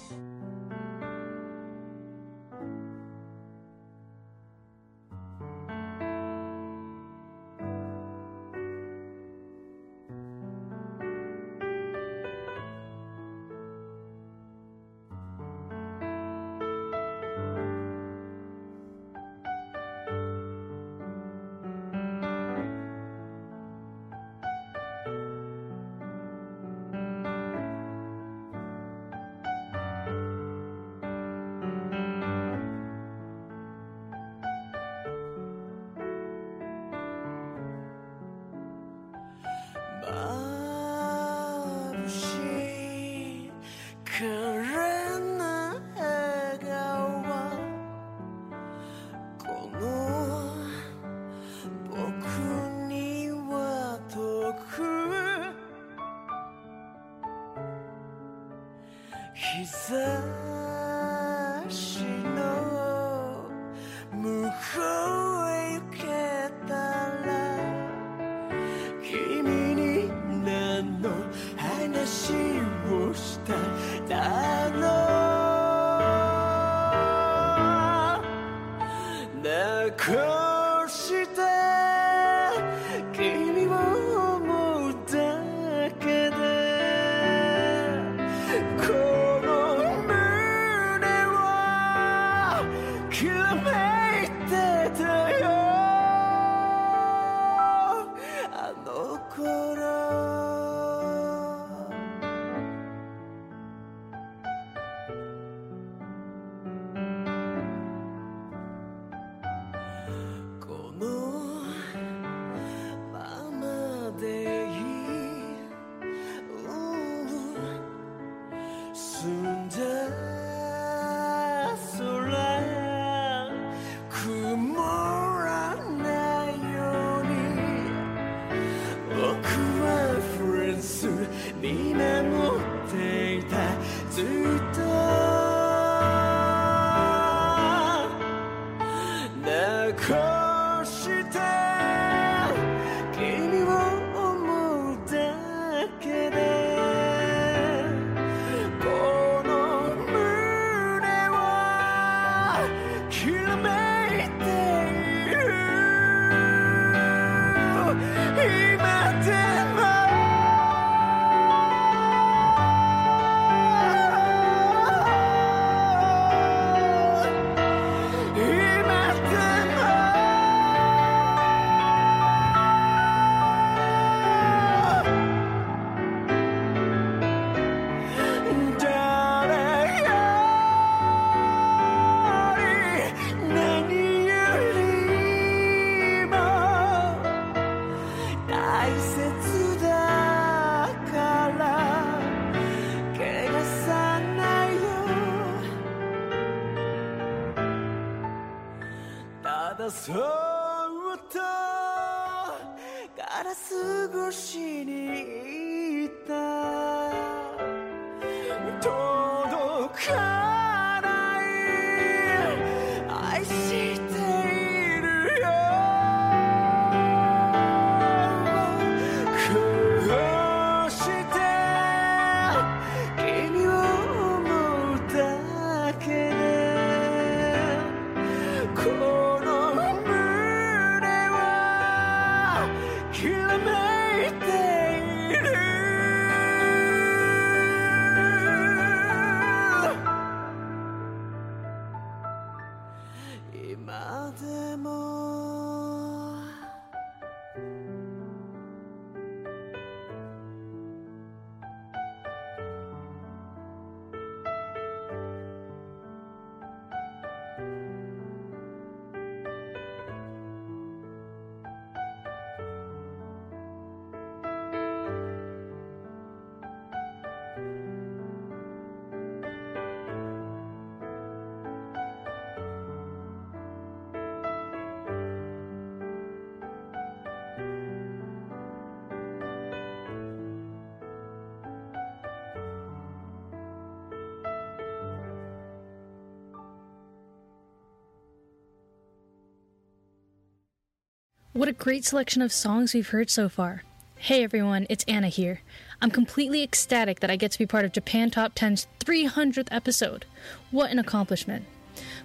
What a great selection of songs we've heard so far. Hey everyone, it's Anna here. I'm completely ecstatic that I get to be part of Japan Top 10's 300th episode. What an accomplishment.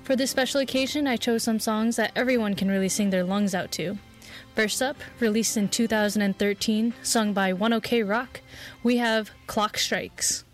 For this special occasion, I chose some songs that everyone can really sing their lungs out to. First up, released in 2013, sung by ONE OK ROCK, we have Clock Strikes.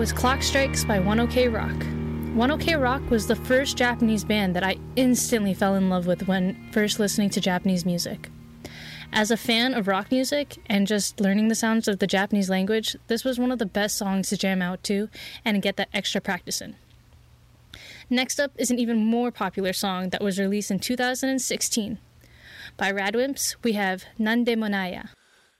Was Clock Strikes by ONE OK ROCK. 1OK Rock was the first Japanese band that I instantly fell in love with when first listening to Japanese music. As a fan of rock music and just learning the sounds of the Japanese language, this was one of the best songs to jam out to and get that extra practice in. Next up is an even more popular song that was released in 2016. By Radwimps, we have Nandemonaiya.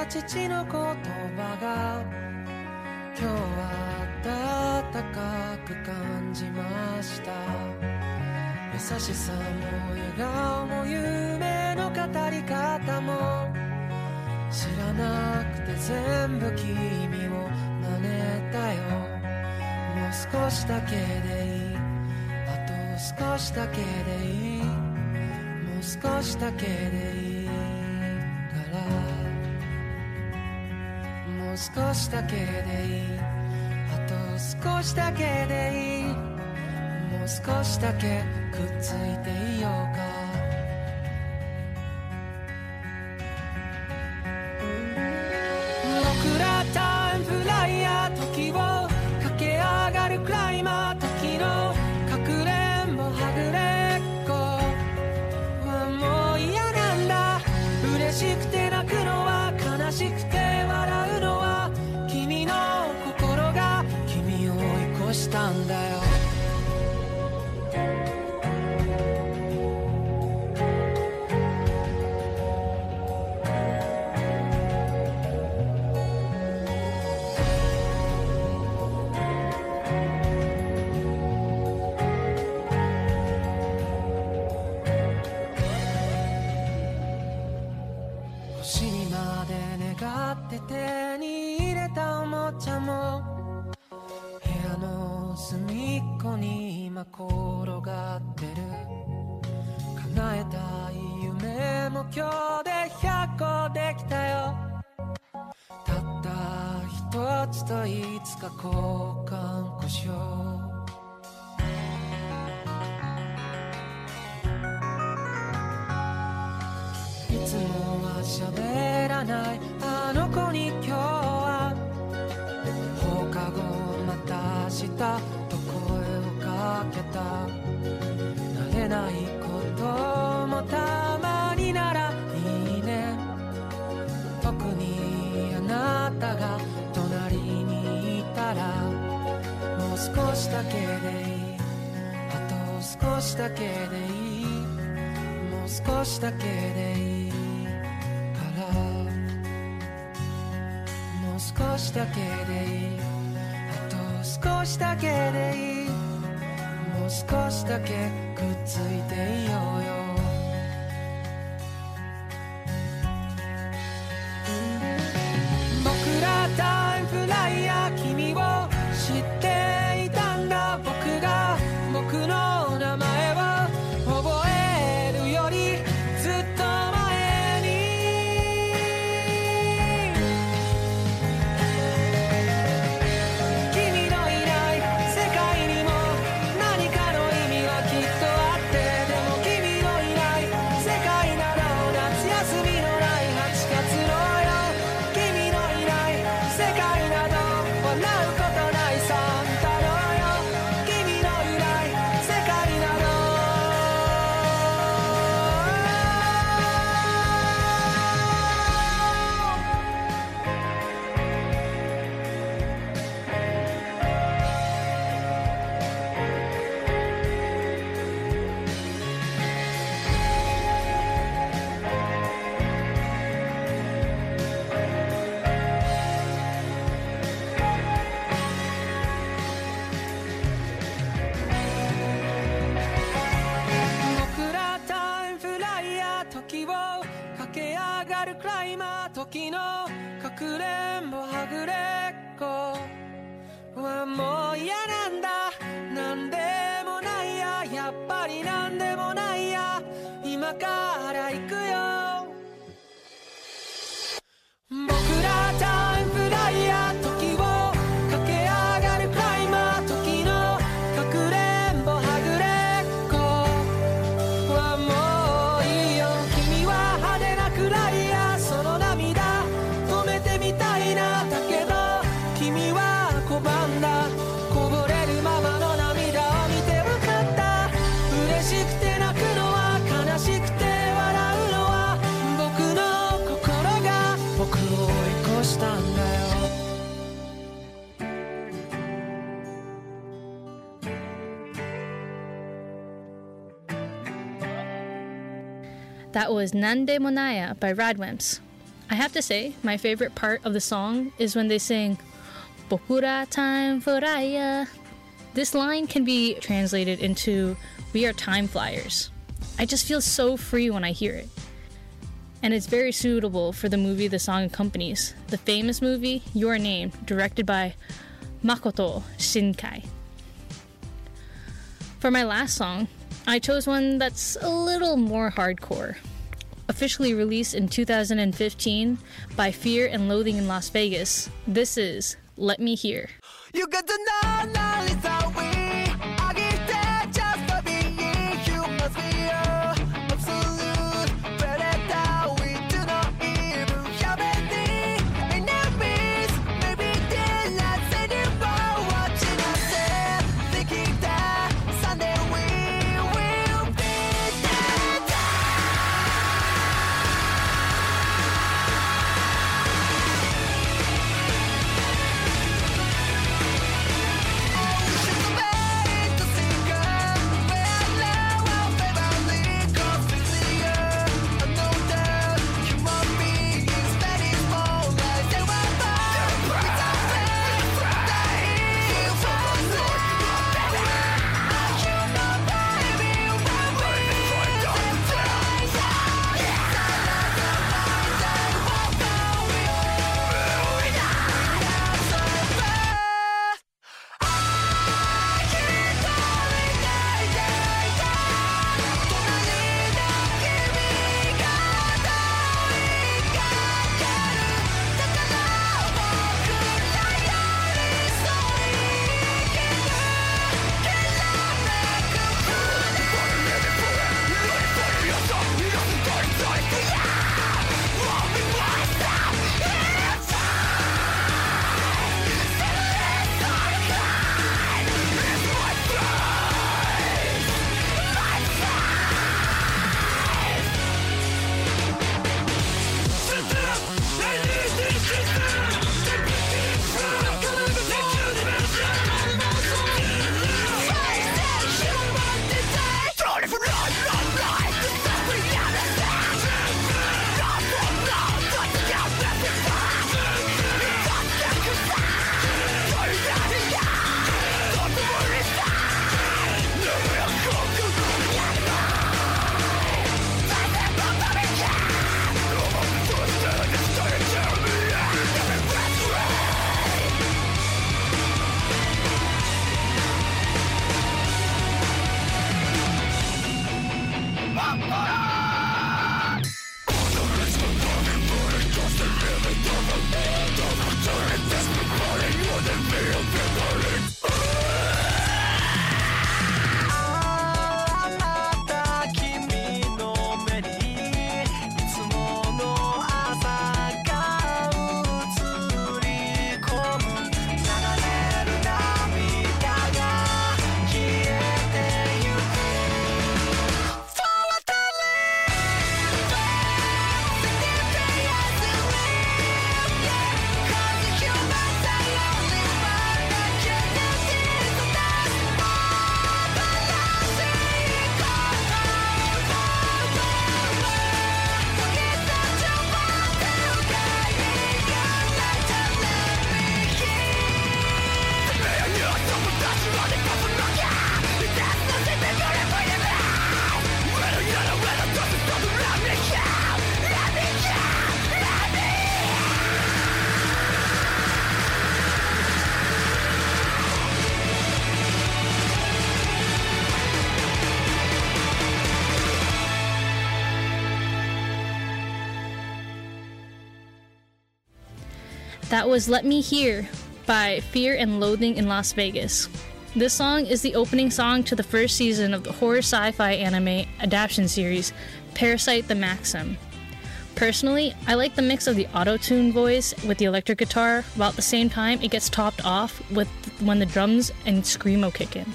た父の言葉が今日は暖かく感じました。優しさも笑顔も夢の語り方も知らなくて全部君を真似たよ。もう少しだけでいい。あと少しだけでいい。もう少しだけでいいから。もう少しだけでいい。あと少しだけでいい。もう少しだけくっついていようか。まで願って手に入れたおもちゃも部屋の隅っこに今転がってる。叶えたい夢も今日で100個できたよ。たった一つといつか交換こしつもは喋らないあの子に今日は放課後また明日と声をかけた慣れないこともたまにならいいね特にあなたが隣にいたらもう少しだけでいいあと少しだけでいいもう少しだけでいい少しだけでいい。あと少しだけでいい。もう少しだけくっついていようよ。That was Nandemonaiya by Radwimps. I have to say, my favorite part of the song is when they sing, Bokura time for This line can be translated into, We are time flyers. I just feel so free when I hear it. And it's very suitable for the movie the song accompanies, the famous movie Your Name, directed by Makoto Shinkai. For my last song, I chose one that's a little more hardcore. Officially released in 2015 by Fear and Loathing in Las Vegas, this is Let Me Hear. You to know, know That was Let Me Hear by Fear and Loathing in Las Vegas. This song is the opening song to the first season of the horror sci fi anime adaptation series Parasyte the Maxim. Personally, I like the mix of the auto tune voice with the electric guitar, while at the same time it gets topped off with when the drums and screamo kick in.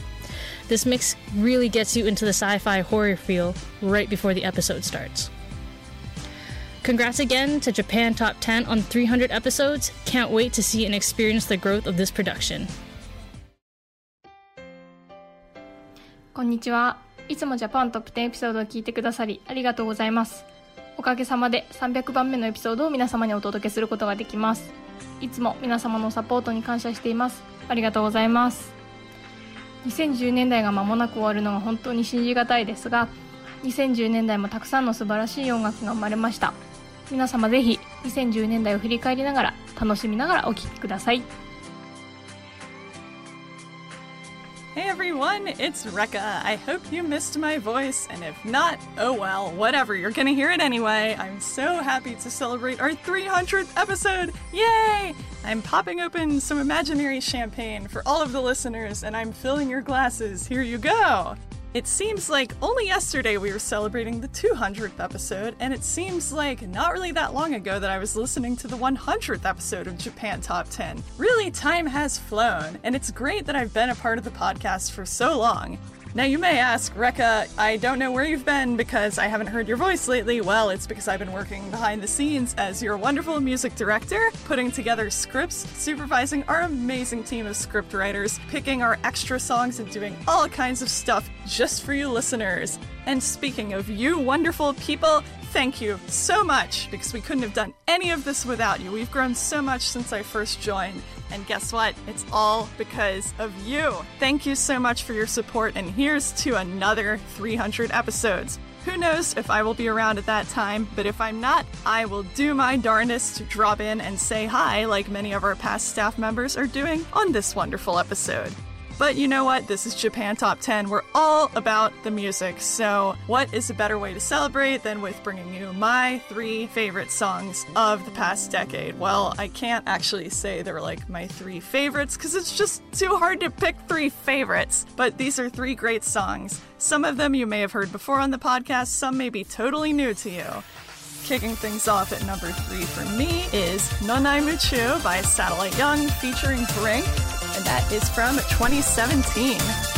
This mix really gets you into the sci fi horror feel right before the episode starts. Congrats again to Japan Top 10 on 300 episodes. Can't wait to see and experience the growth of this production. こんにちは。いつもジャパントップ10エピソードを聞いてくださりありがとうございます。おかげさまで300番目のエピソードを皆様にお届けすることができます。いつも皆様のサポートに感謝しています。ありがとうございます。2010年代が間もなく終わるのが本当に信じがたいですが、2010年代もたくさんの素晴らしい音楽が生まれました。皆様ぜひ2010年代を振り返りながら楽しみながらお聴きください。 Hey everyone, it's Rekka. I hope you missed my voice, and if not, oh well, whatever, you're gonna hear it anyway. I'm so happy to celebrate our 300th episode! Yay! I'm popping open some imaginary champagne for all of the listeners, and I'm filling your glasses. Here you go! It seems like only yesterday we were celebrating the 200th episode, and it seems like not really that long ago that I was listening to the 100th episode of Japan Top 10. Really, time has flown, and it's great that I've been a part of the podcast for so long. Now, you may ask, Rekka, I don't know where you've been because I haven't heard your voice lately. Well, it's because I've been working behind the scenes as your wonderful music director, putting together scripts, supervising our amazing team of script writers, picking our extra songs, and doing all kinds of stuff just for you listeners. And speaking of you wonderful people, thank you so much because we couldn't have done any of this without you. We've grown so much since I first joined. And guess what? It's all because of you. Thank you so much for your support, and here's to another 300 episodes. Who knows if I will be around at that time, but if I'm not, I will do my darndest to drop in and say hi like many of our past staff members are doing on this wonderful episode. But you know what? This is Japan Top 10. We're all about the music. So, what is a better way to celebrate than with bringing you my three favorite songs of the past decade? Well, I can't actually say they're like my three favorites because it's just too hard to pick three favorites. But these are three great songs. Some of them you may have heard before on the podcast, some may be totally new to you. Kicking things off at number three for me is Nonai Muchu by Satellite Young featuring Brink, and that is from 2017.「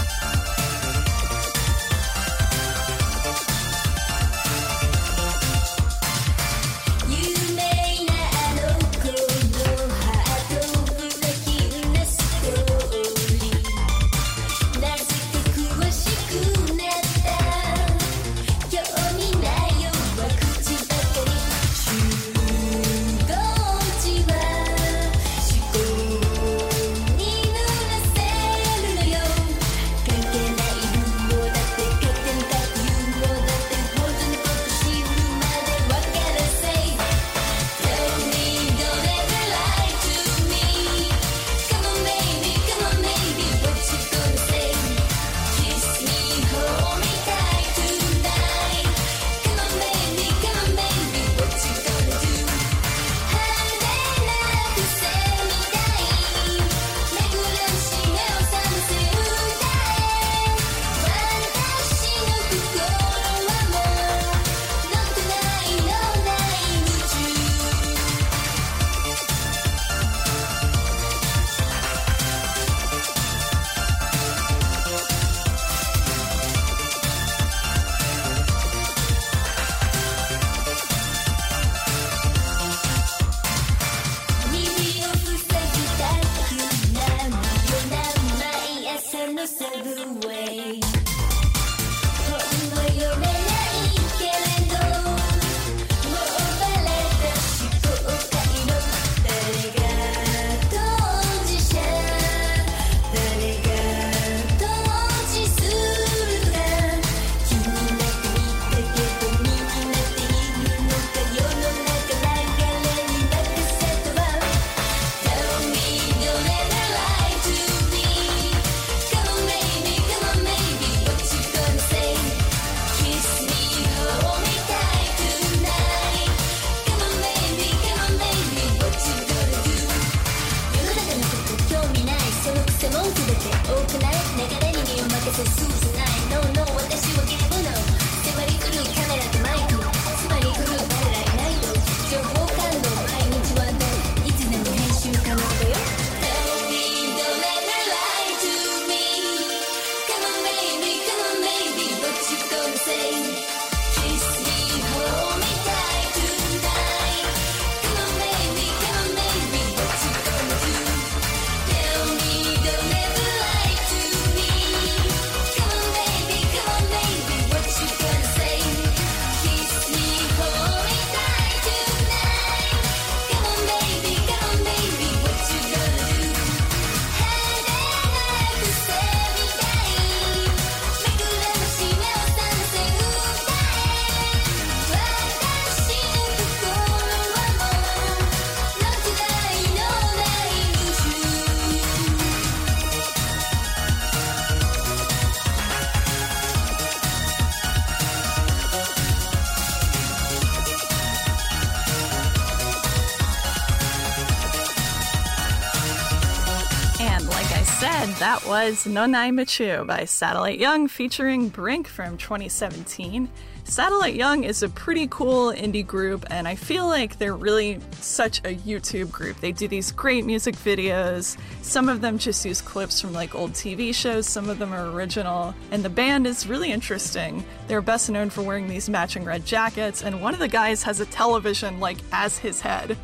was Nonai Muchu by Satellite Young featuring Brink from 2017. Satellite Young is a pretty cool indie group, and I feel like they're really such a YouTube group. They do these great music videos. Some of them just use clips from like old TV shows, some of them are original, and the band is really interesting. They're best known for wearing these matching red jackets, and one of the guys has a television like as his head.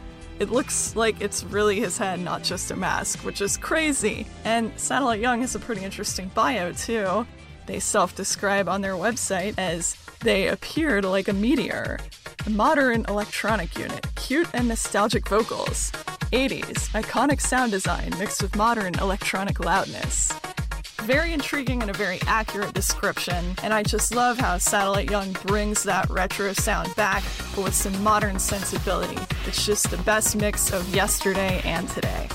It looks like it's really his head, not just a mask, which is crazy. And Satellite Young has a pretty interesting bio, too. They self describe on their website as they appeared like a meteor. A modern electronic unit, cute and nostalgic vocals. 80s, iconic sound design mixed with modern electronic loudness. Very intriguing and a very accurate description, and I just love how Satellite Young brings that retro sound back, but with some modern sensibility. It's just the best mix of yesterday and today.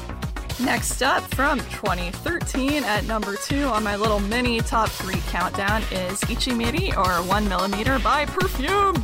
Next up from 2013 at number two on my little mini top three countdown is Ichimiri or One Millimeter by Perfume.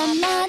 my mind.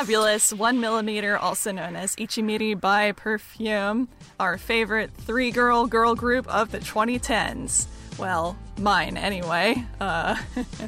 fabulous one millimeter, also known as Ichimiri by Perfume, our favorite three girl girl group of the 2010s. Well, mine anyway. Uh,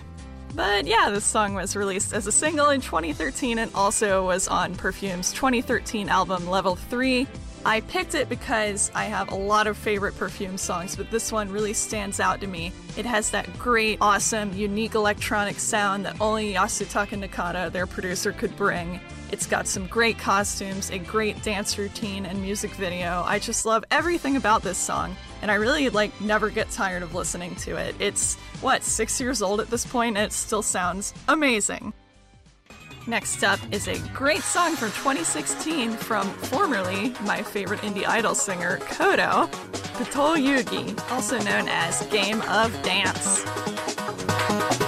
but yeah, this song was released as a single in 2013 and also was on Perfume's 2013 album Level 3 I picked it because I have a lot of favorite Perfume songs, but this one really stands out to me. It has that great, awesome, unique electronic sound that only Yasutaka Nakata, their producer, could bring. It's got some great costumes, a great dance routine, and music video. I just love everything about this song, and I really like never get tired of listening to it. It's what six years old at this point, and it still sounds amazing. Next up is a great song from 2016 from formerly my favorite indie idol singer, Kodo, Patol Yugi, also known as Game of Dance.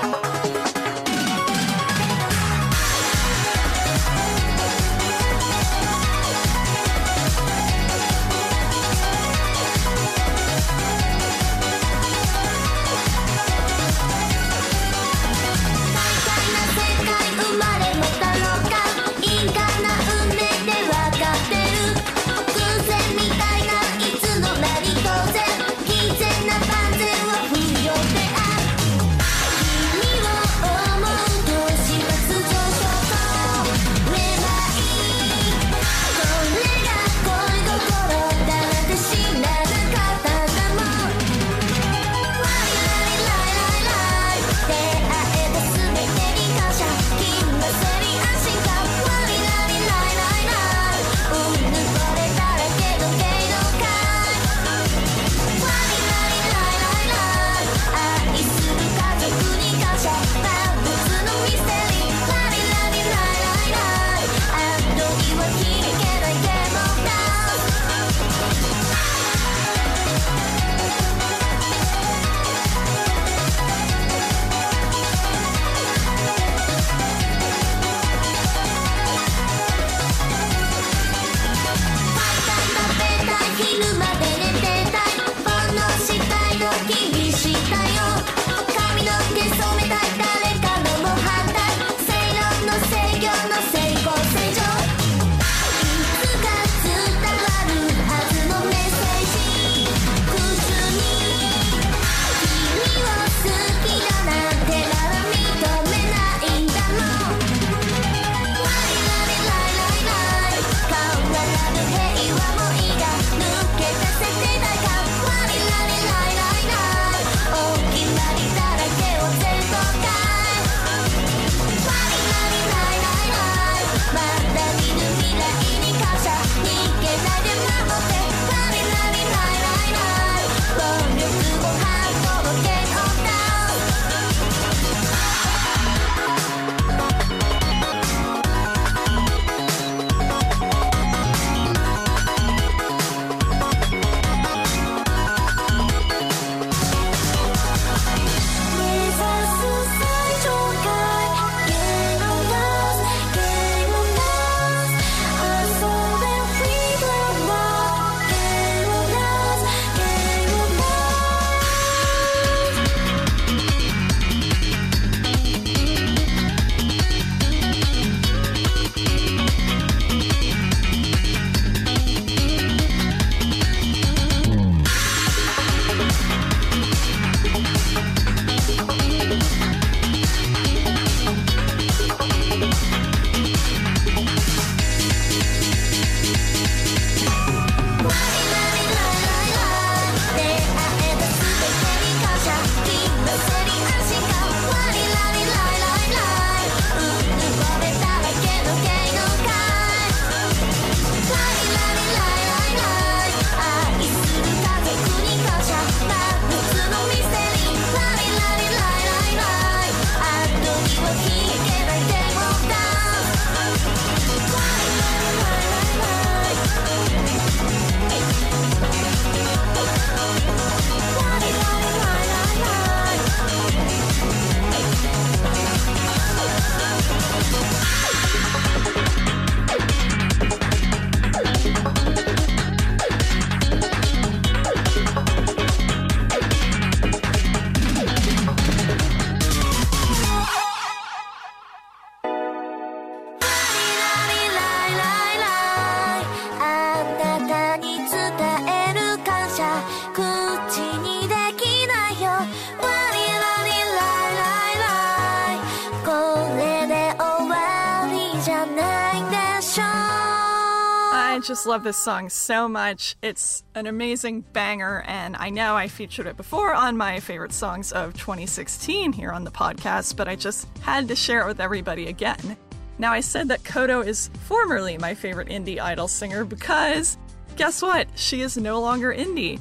Love this song so much. It's an amazing banger, and I know I featured it before on my favorite songs of 2016 here on the podcast, but I just had to share it with everybody again. Now, I said that Kodo is formerly my favorite indie idol singer because guess what? She is no longer indie.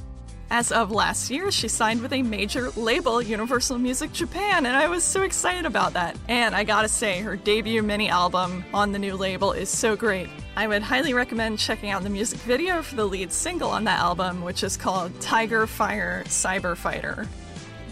As of last year, she signed with a major label, Universal Music Japan, and I was so excited about that. And I gotta say, her debut mini album on the new label is so great. I would highly recommend checking out the music video for the lead single on that album, which is called Tiger Fire Cyber Fighter.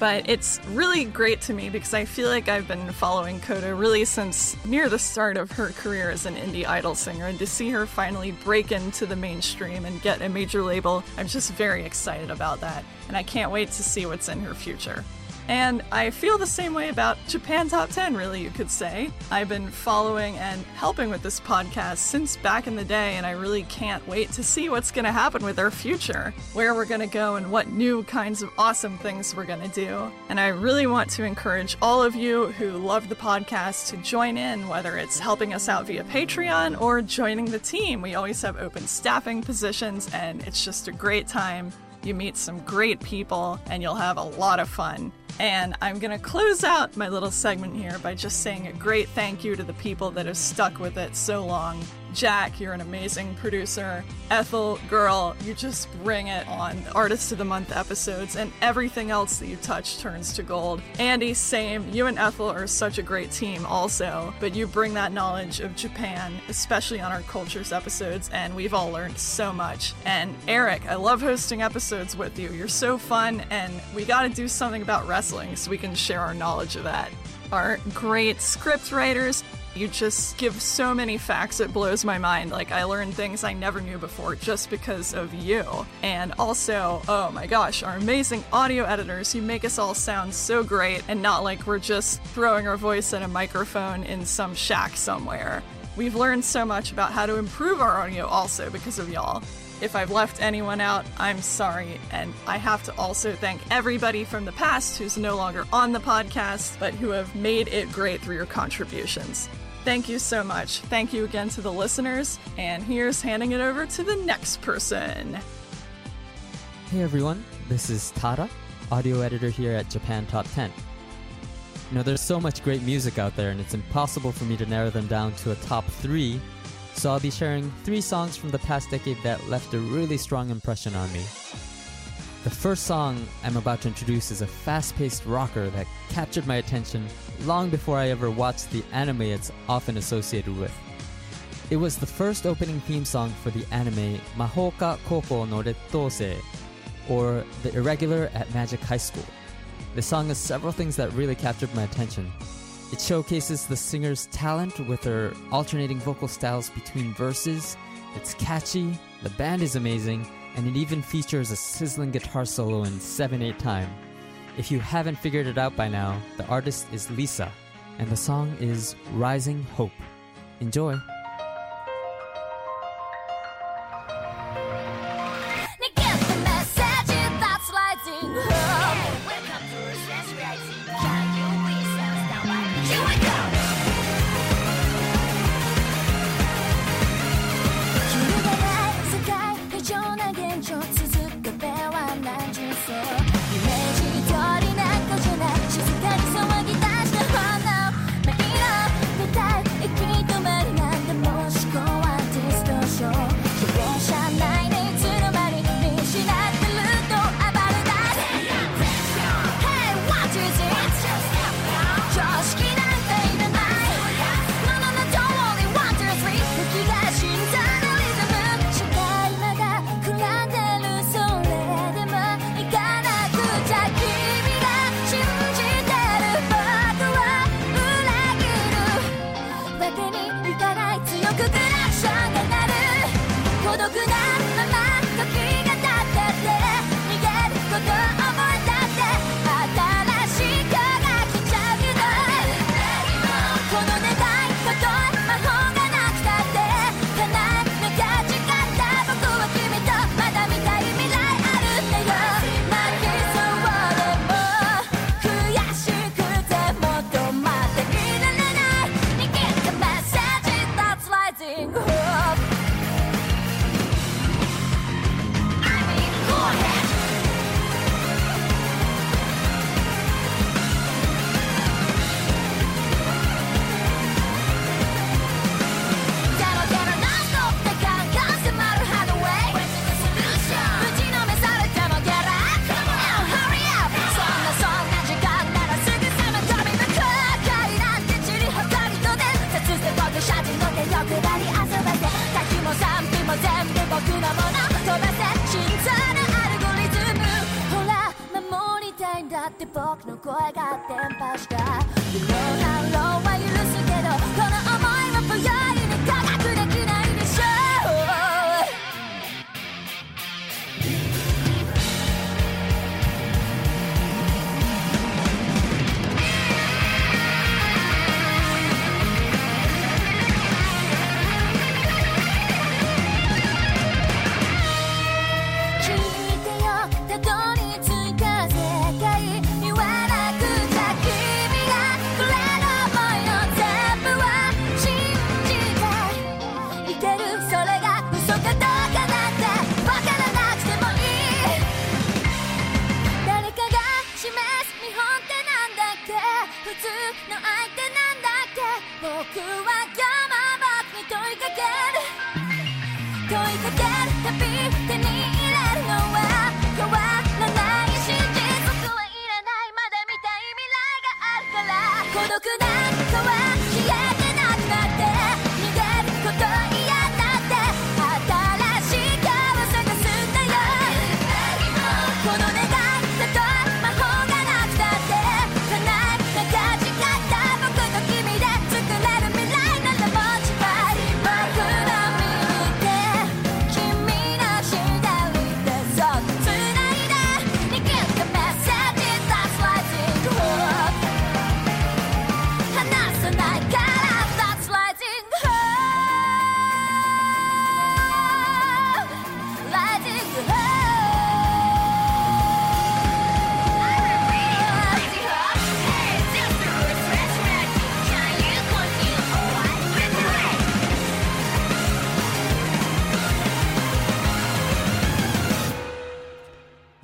But it's really great to me because I feel like I've been following Koda really since near the start of her career as an indie idol singer. And to see her finally break into the mainstream and get a major label, I'm just very excited about that. And I can't wait to see what's in her future. And I feel the same way about Japan Top 10, really, you could say. I've been following and helping with this podcast since back in the day, and I really can't wait to see what's going to happen with our future, where we're going to go, and what new kinds of awesome things we're going to do. And I really want to encourage all of you who love the podcast to join in, whether it's helping us out via Patreon or joining the team. We always have open staffing positions, and it's just a great time. You meet some great people, and you'll have a lot of fun. And I'm going to close out my little segment here by just saying a great thank you to the people that have stuck with it so long. Jack, you're an amazing producer. Ethel, girl, you just bring it on Artist of the Month episodes, and everything else that you touch turns to gold. Andy, same. You and Ethel are such a great team, also, but you bring that knowledge of Japan, especially on our cultures episodes, and we've all learned so much. And Eric, I love hosting episodes with you. You're so fun, and we got to do something about wrestling so we can share our knowledge of that. Our great script writers, you just give so many facts, it blows my mind. Like, I learned things I never knew before just because of you. And also, oh my gosh, our amazing audio editors, you make us all sound so great and not like we're just throwing our voice in a microphone in some shack somewhere. We've learned so much about how to improve our audio also because of y'all. If I've left anyone out, I'm sorry. And I have to also thank everybody from the past who's no longer on the podcast, but who have made it great through your contributions. Thank you so much. Thank you again to the listeners. And here's handing it over to the next person. Hey everyone, this is Tara, audio editor here at Japan Top 10. You know, there's so much great music out there, and it's impossible for me to narrow them down to a top three, so I'll be sharing three songs from the past decade that left a really strong impression on me. The first song I'm about to introduce is a fast paced rocker that captured my attention long before I ever watched the anime it's often associated with. It was the first opening theme song for the anime Mahouka Koukou no Rettousei, or The Irregular at Magic High School. The song has several things that really captured my attention. It showcases the singer's talent with her alternating vocal styles between verses. It's catchy, the band is amazing, and it even features a sizzling guitar solo in 7 8 time. If you haven't figured it out by now, the artist is Lisa, and the song is Rising Hope. Enjoy!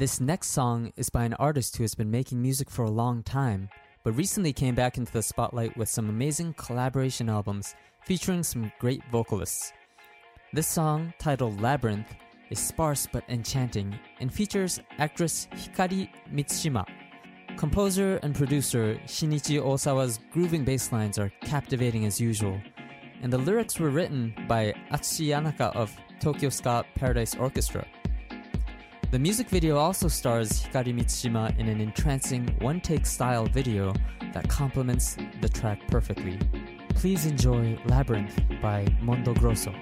This next song is by an artist who has been making music for a long time, but recently came back into the spotlight with some amazing collaboration albums featuring some great vocalists. This song, titled Labyrinth, is sparse but enchanting and features actress Hikari Mitsushima. Composer and producer Shinichi Osawa's grooving bass lines are captivating as usual, and the lyrics were written by Atsushi Yanaka of Tokyo Ska Paradise Orchestra. The music video also stars Hikari Mitsushima in an entrancing one take style video that complements the track perfectly. Please enjoy Labyrinth by Mondo Grosso.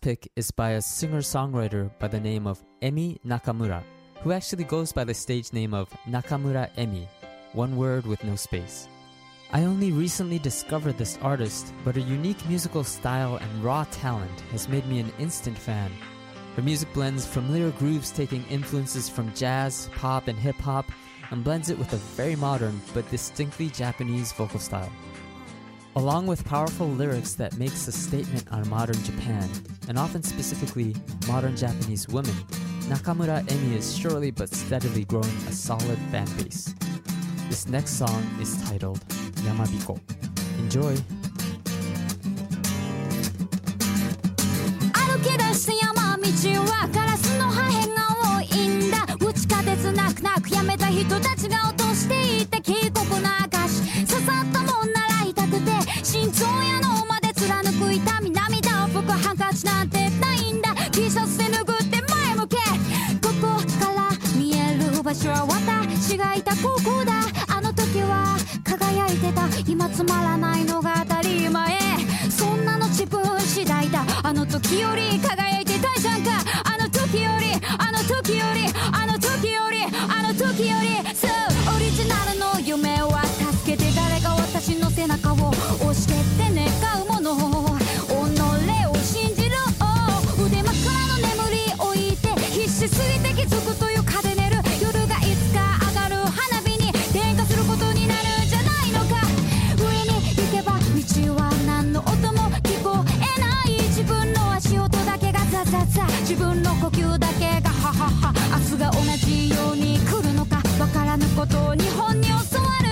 Pick is by a singer songwriter by the name of Emi Nakamura, who actually goes by the stage name of Nakamura Emi, one word with no space. I only recently discovered this artist, but her unique musical style and raw talent has made me an instant fan. Her music blends familiar grooves taking influences from jazz, pop, and hip hop, and blends it with a very modern but distinctly Japanese vocal style Along with powerful lyrics that makes a statement on modern Japan, and often specifically modern Japanese women, Nakamura Emi is surely but steadily growing a solid fan base. This next song is titled Yamabiko. Enjoy! 歩き出した山道はガラスの破片が多いんだ地下鉄泣く泣くやめた人たちが落としていって警告な証刺さったもんなら痛くて 心臓や脳まで貫く痛み涙を拭くハンカチなんてないんだ T シャツで拭って前向けここから見える場所は私がいたここだ。あの時は輝いてた。今つまらないのが当たり前。そんなの自分次第だあの時より輝いてたじゃんか。あの時よりあの時よりあの時よりあの時より。さ自分の呼吸だけがハハハ明日が同じように来るのかわからぬことを日本に教わる。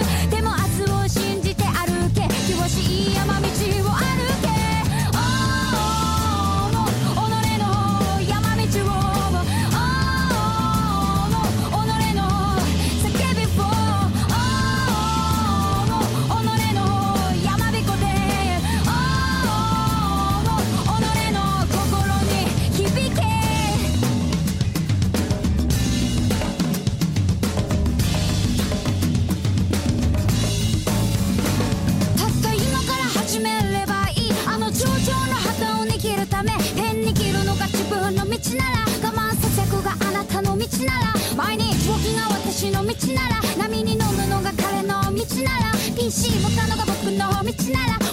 なら PC 持ったのが僕の道なら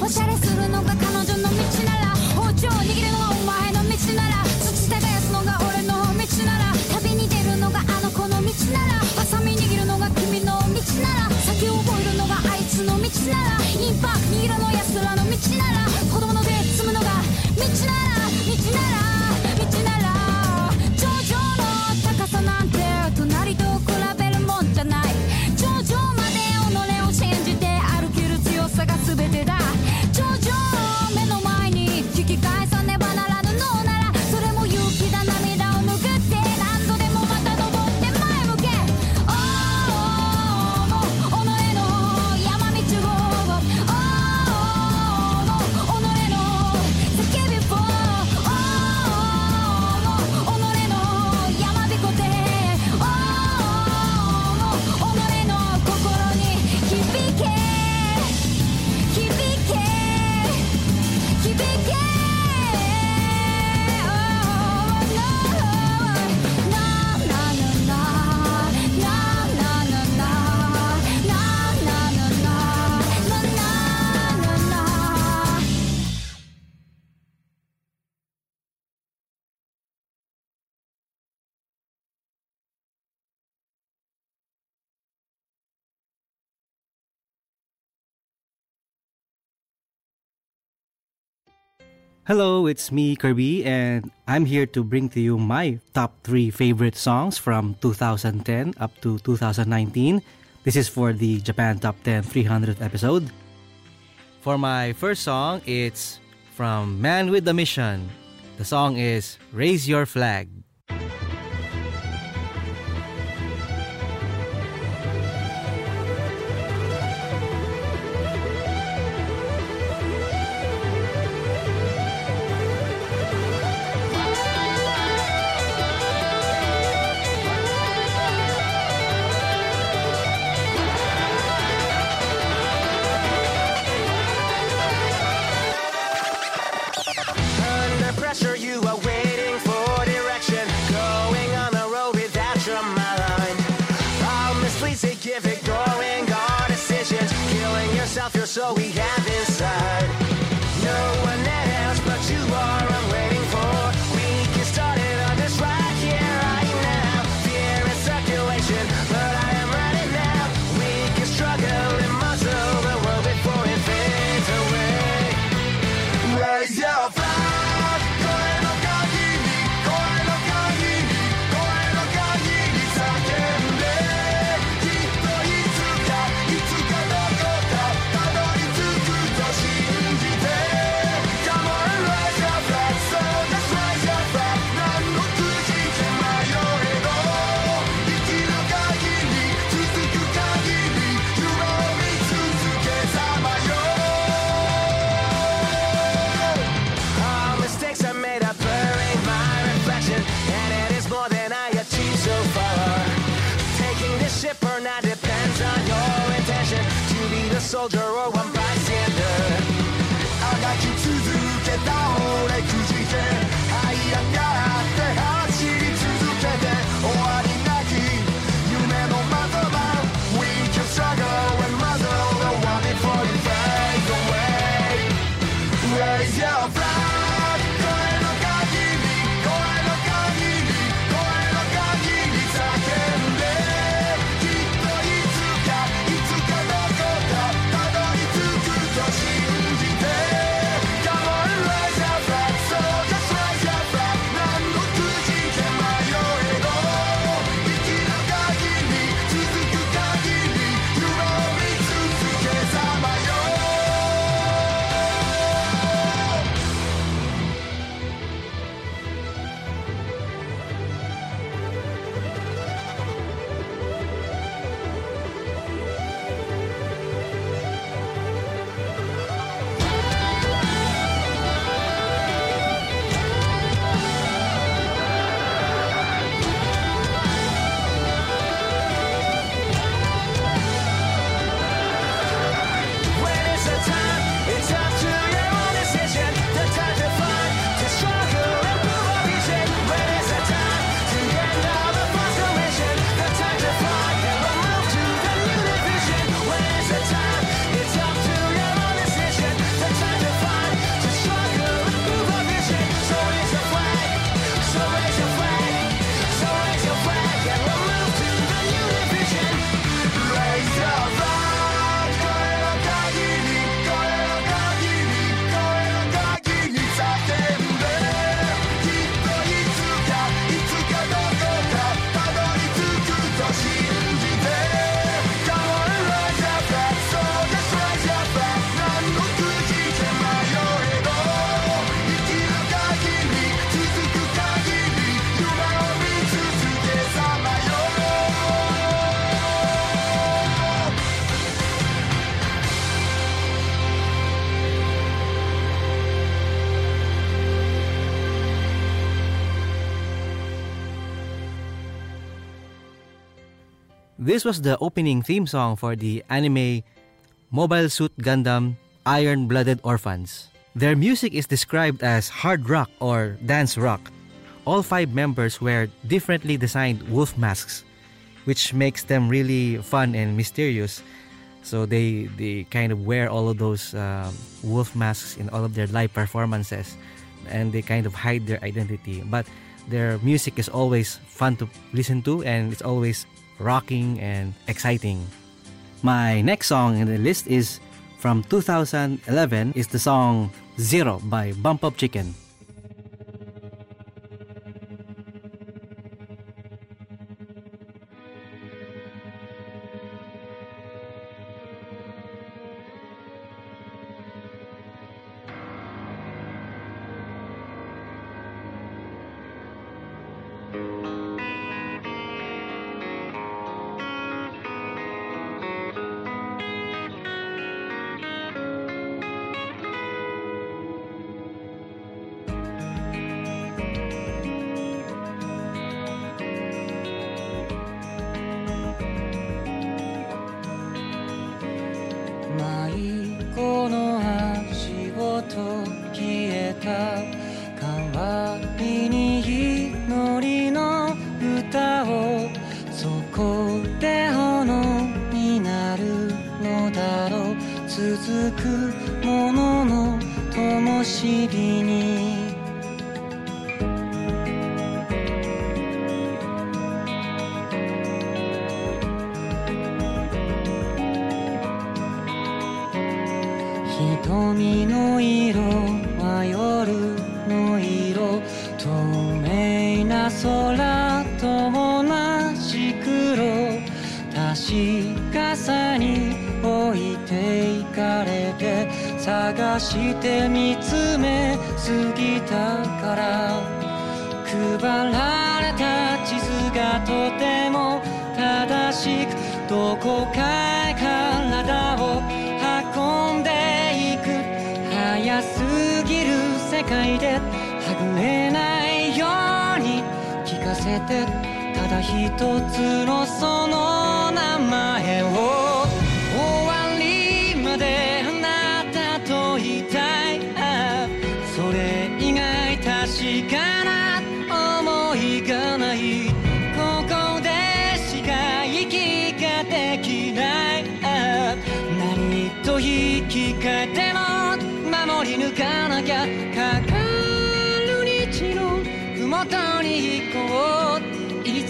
Hello, it's me, Kirby, and I'm here to bring to you my top three favorite songs from 2010 up to 2019. This is for the Japan Top 10 300th episode. For my first song, it's from Man with the Mission. The song is Raise Your Flag. This was the opening theme song for the anime Mobile Suit Gundam Iron Blooded Orphans. Their music is described as hard rock or dance rock. All five members wear differently designed wolf masks, which makes them really fun and mysterious. So they, they kind of wear all of those uh, wolf masks in all of their live performances and they kind of hide their identity. But their music is always fun to listen to and it's always rocking, and exciting. My next song in the list is from 2011 is the song Zero by Bump of Chicken. ものの灯火に。瞳の色は夜の色。透明な空と同じ黒。確かさに置いていかれ探して見つめすぎたから配られた地図がとても正しくどこかへ体を運んでいく。早すぎる世界ではぐれないように聞かせて。ただ一つのその名前を。終わりまで。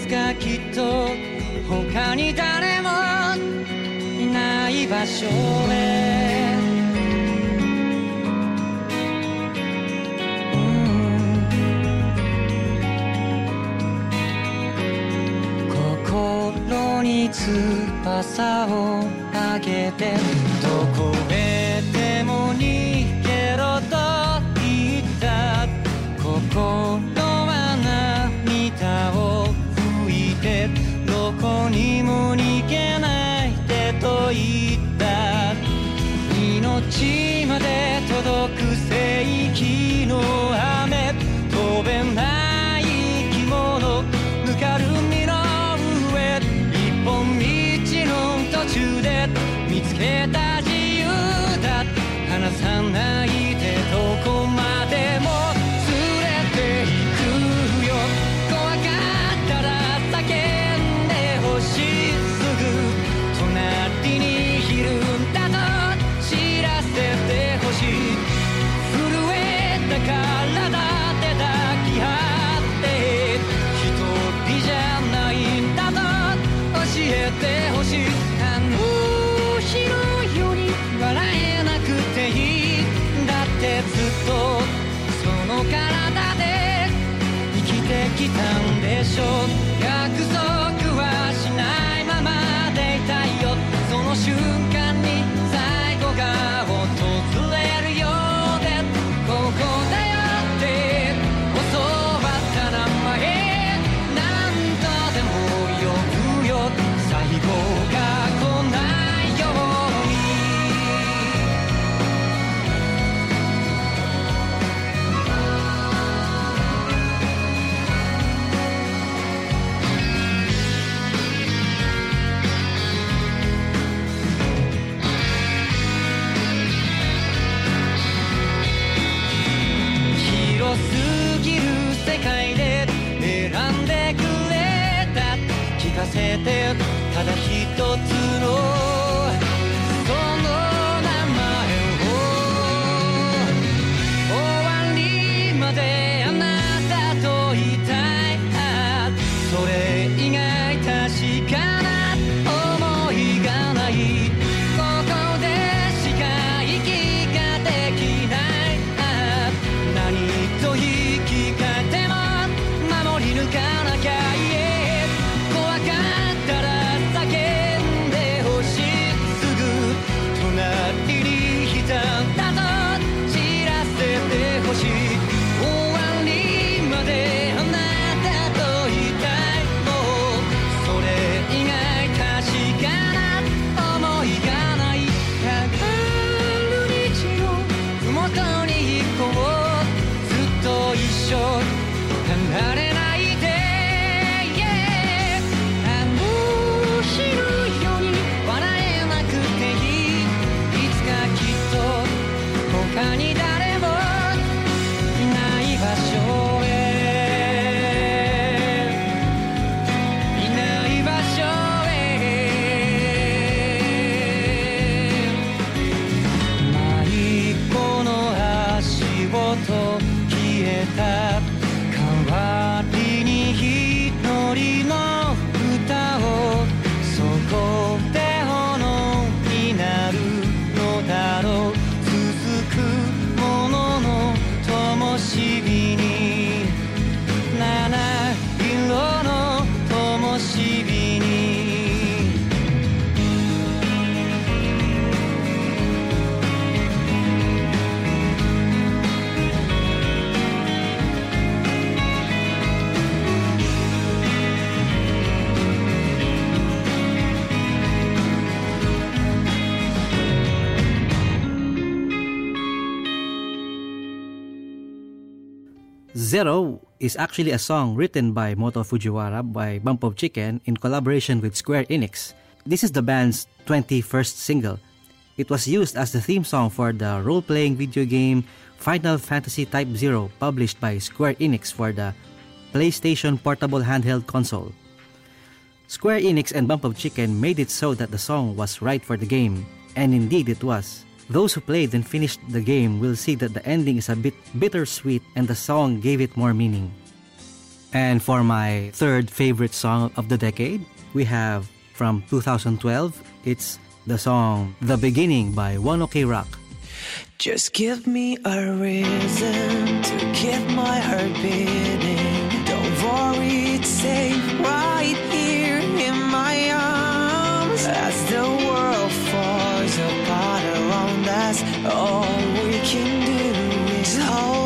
つかきっと。他に誰もいない場所へ。心に翼をあげて。ひとつ Zero is actually a song written by Motoo Fujiwara by Bump of Chicken in collaboration with Square Enix. This is the band's 21st single. It was used as the theme song for the role playing video game Final Fantasy Type Zero, published by Square Enix for the PlayStation Portable Handheld Console. Square Enix and Bump of Chicken made it so that the song was right for the game, and indeed it was. Those who played and finished the game will see that the ending is a bit bittersweet and the song gave it more meaning. And for my third favorite song of the decade, we have from 2012, it's the song The Beginning by One OK Rock. Just give me a reason to keep my heart beating. Don't worry, it's safe right here in my arms. As the world us, all we can do is hold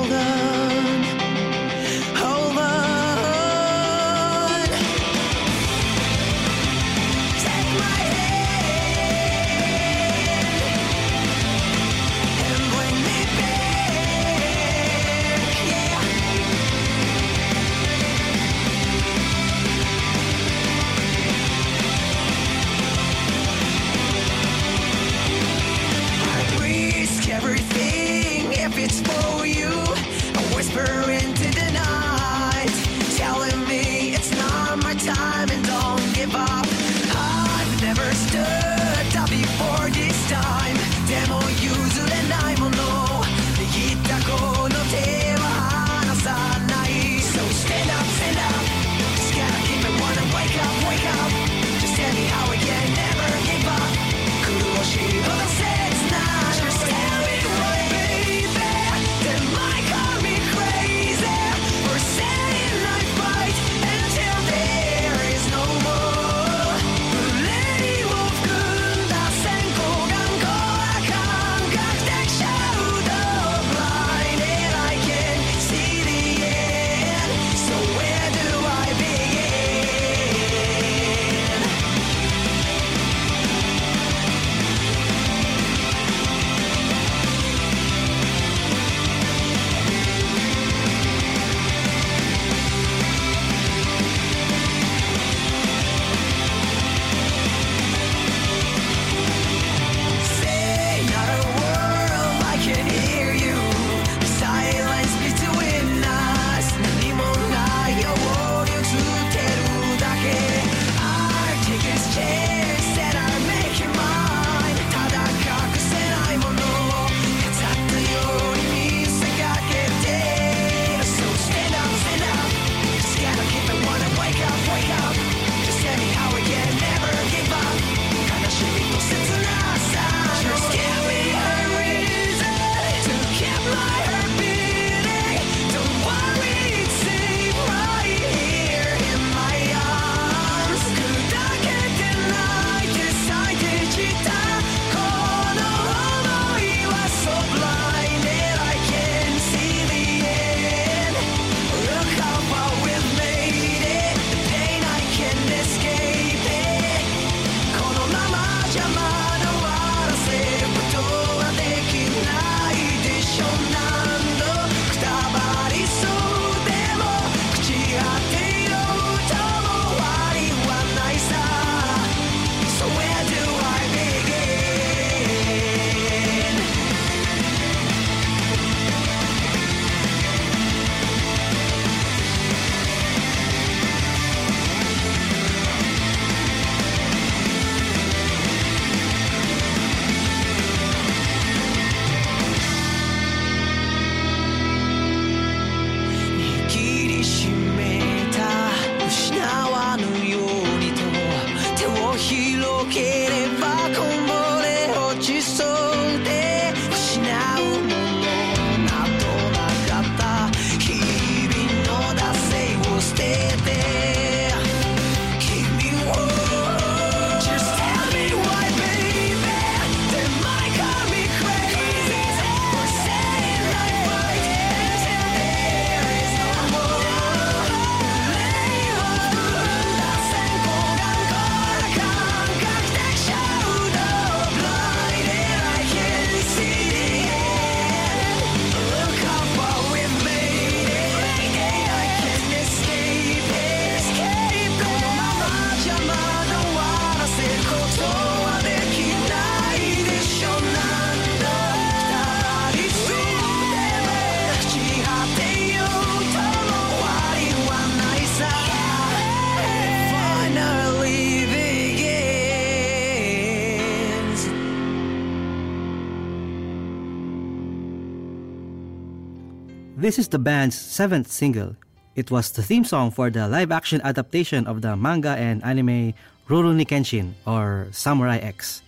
This is the band's seventh single. It was the theme song for the live action adaptation of the manga and anime Rurouni Kenshin or Samurai X.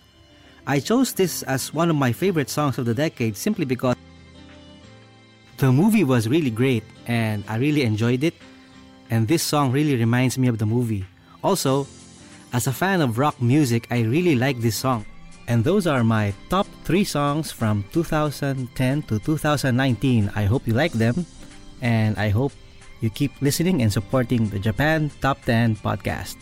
I chose this as one of my favorite songs of the decade simply because the movie was really great and I really enjoyed it, and this song really reminds me of the movie. Also, as a fan of rock music, I really like this song. And those are my top 3 songs from 2010 to 2019. I hope you like them, and I hope you keep listening and supporting the Japan Top 10 podcast.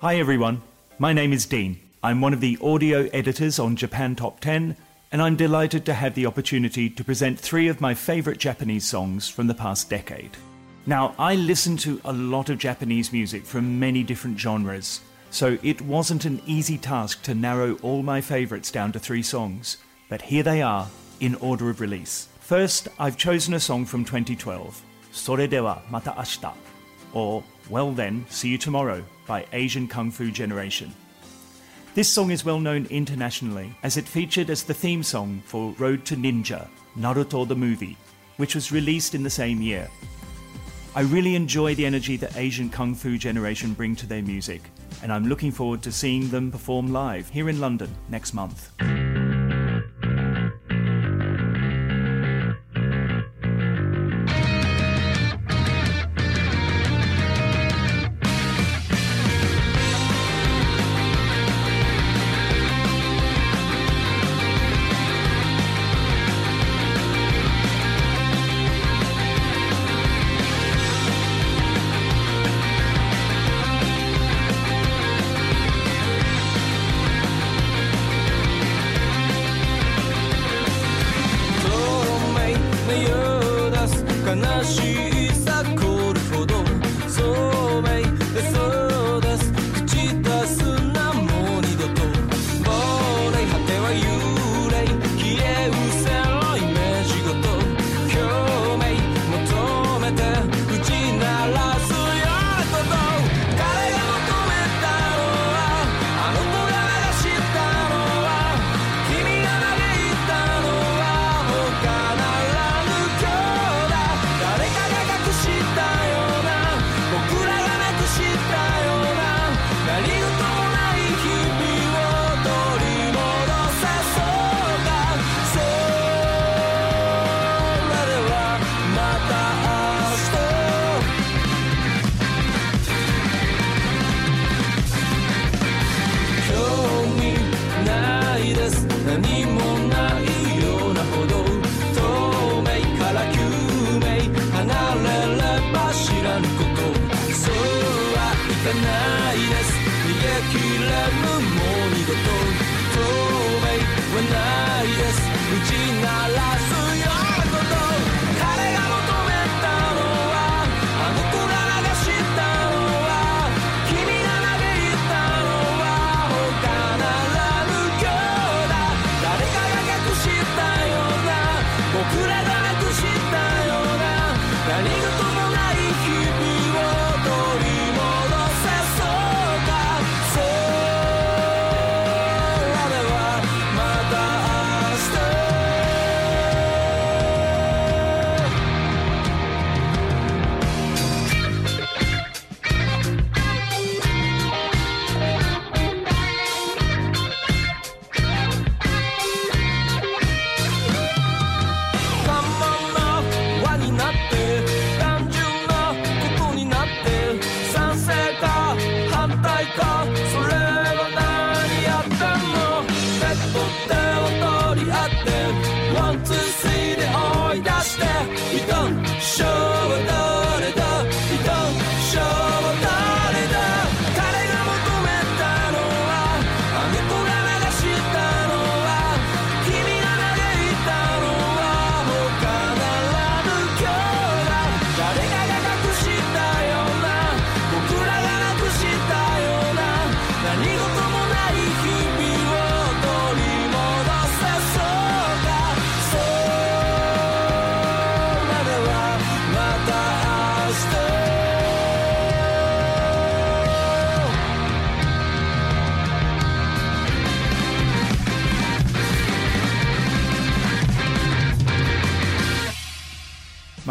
Hi everyone, my name is Dean. I'm one of the audio editors on Japan Top 10, and I'm delighted to have the opportunity to present three of my favorite Japanese songs from the past decade. Now, I listen to a lot of Japanese music from many different genres, so it wasn't an easy task to narrow all my favourites down to three songs, but here they are in order of release. First, I've chosen a song from 2012, Sore dewa mata ashita, or Well Then, See You Tomorrow by Asian Kung Fu Generation. This song is well known internationally as it featured as the theme song for Road to Ninja, Naruto the Movie, which was released in the same year. I really enjoy the energy that Asian Kung Fu Generation bring to their music, and I'm looking forward to seeing them perform live here in London next month.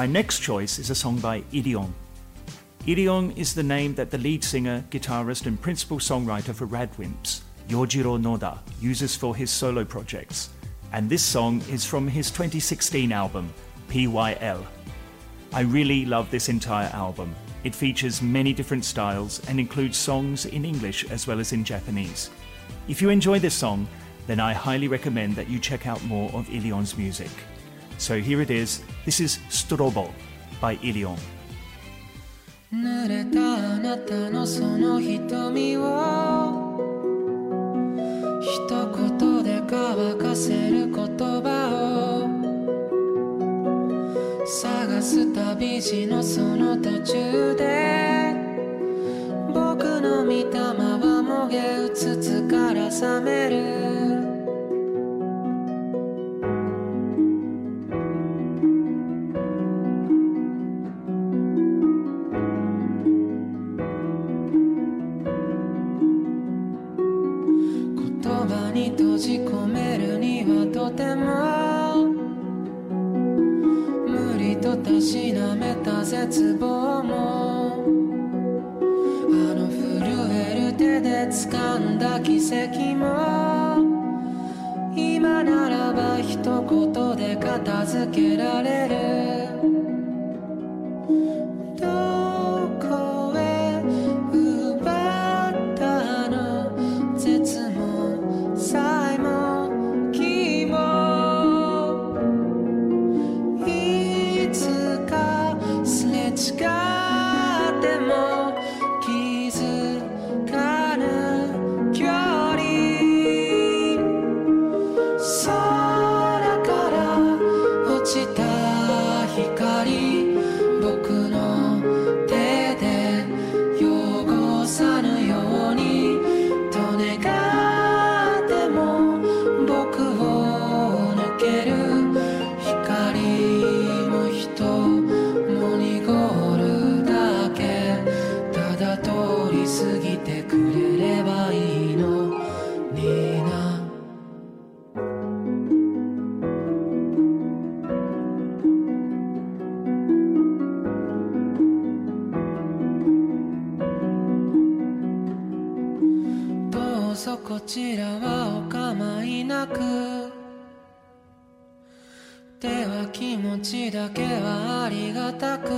My next choice is a song by illion. illion is the name that the lead singer, guitarist, and principal songwriter for Radwimps, Yojiro Noda, uses for his solo projects. And this song is from his 2016 album, PYL. I really love this entire album. It features many different styles and includes songs in English as well as in Japanese. If you enjoy this song, then I highly recommend that you check out more of illion's music. So here it is. This is Strobo by illion. 絶望も。あの震える手で掴んだ奇跡も。今ならば一言で片付けられる。だけはありがたく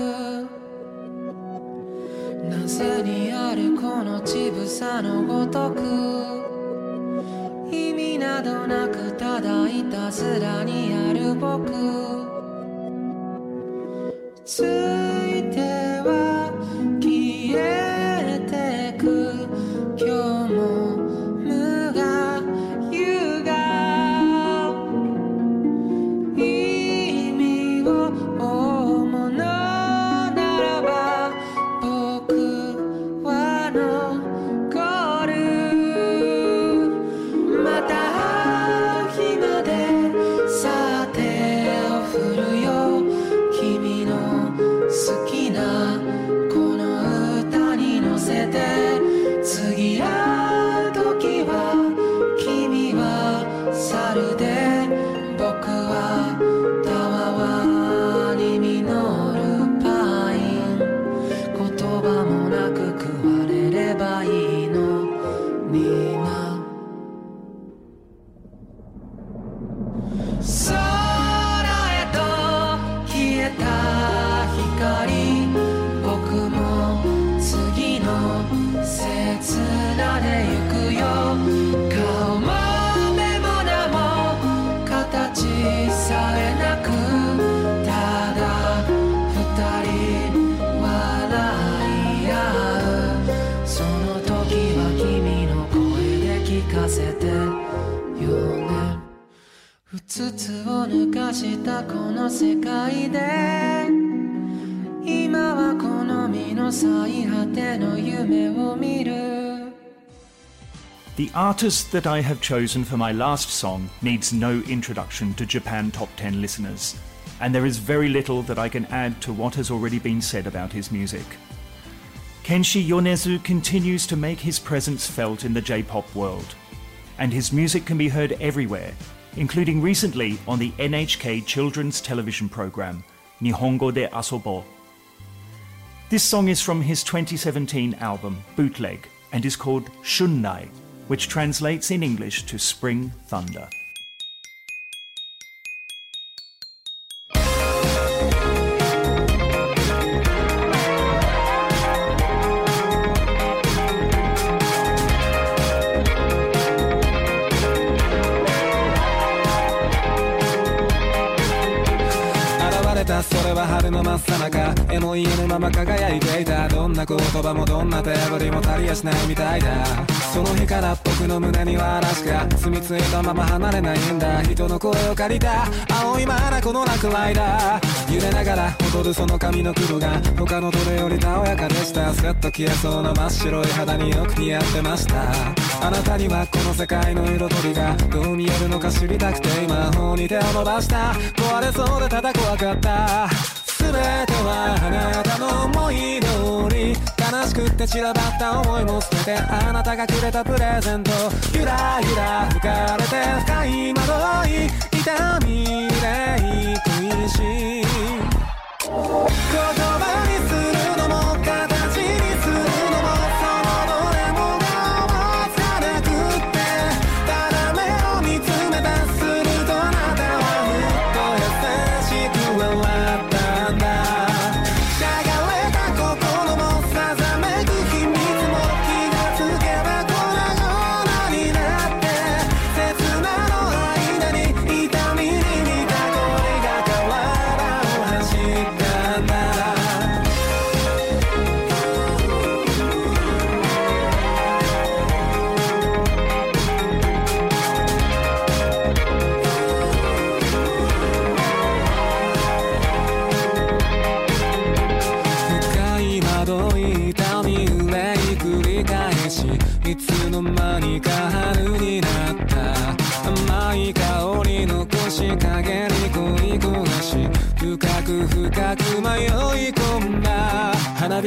なぜにあるこのちぶさのごとく意味などなくただいたずらにある僕。The artist that I have chosen for my last song needs no introduction to Japan Top 10 listeners, and there is very little that I can add to what has already been said about his music. Kenshi Yonezu continues to make his presence felt in the J pop world, and his music can be heard everywhere, including recently on the NHK children's television program,「Nihongo de Asobo. This song is from his 2017 album Bootleg and is called Shunrai, which translates in English to Spring Thunder. れの真っ最中絵も家のまま輝いていた。どんな言葉もどんな手振りも足りやしないみたいだ。その日から僕の胸には嵐が住み着いたまま離れないんだ。人の声を借りた。青いまだこの落雷だ。揺れながら踊るその髪の黒が他のどれよりたおやかでした。スッと消えそうな真っ白い肌によく似合ってました。あなたにはこの世界の彩りがどう見えるのか知りたくて今方に手を伸ばした。壊れそうでただ怖かった。全てはあなたの思い通り悲しくて散らばった思いも捨ててあなたがくれたプレゼントゆらゆら吹かれて深い惑い痛みで恋しい言葉にする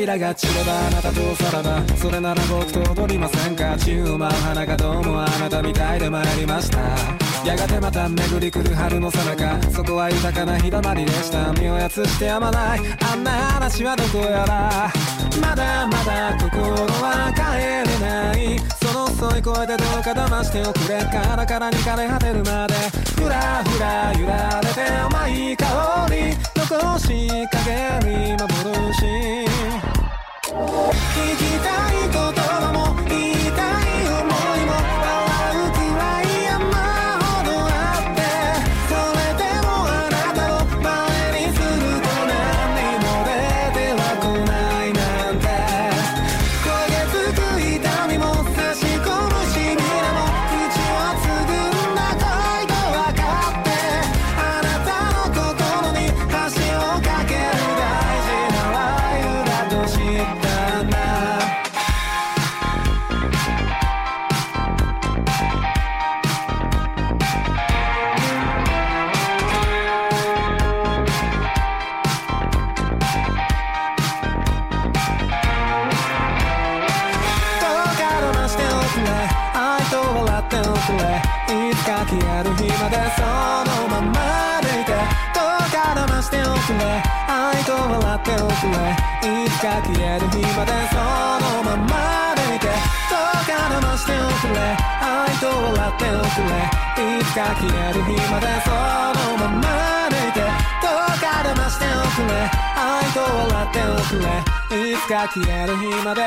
花びらが散ればあなたとさらばそれなら僕と踊りませんか。宙を舞う花がどうもあなたみたいで参りました。やがてまた巡り来る春の最中そこは豊かな日だまりでした身をやつしてやまない。あんな話はどこやら。まだまだ心は帰れないその遅い声でどうか騙しておくれカラカラに枯れ果てるまで。ふらふら揺られて甘い香り。残し影に幻。聞きたい言葉も笑っておくれいつか消える日までそのままでいて。どうか騙しておくれ。愛と笑っておくれ。いつか消える日までそのままでいて。どうか騙しておくれ。愛と笑っておくれ。いつか消える日まで。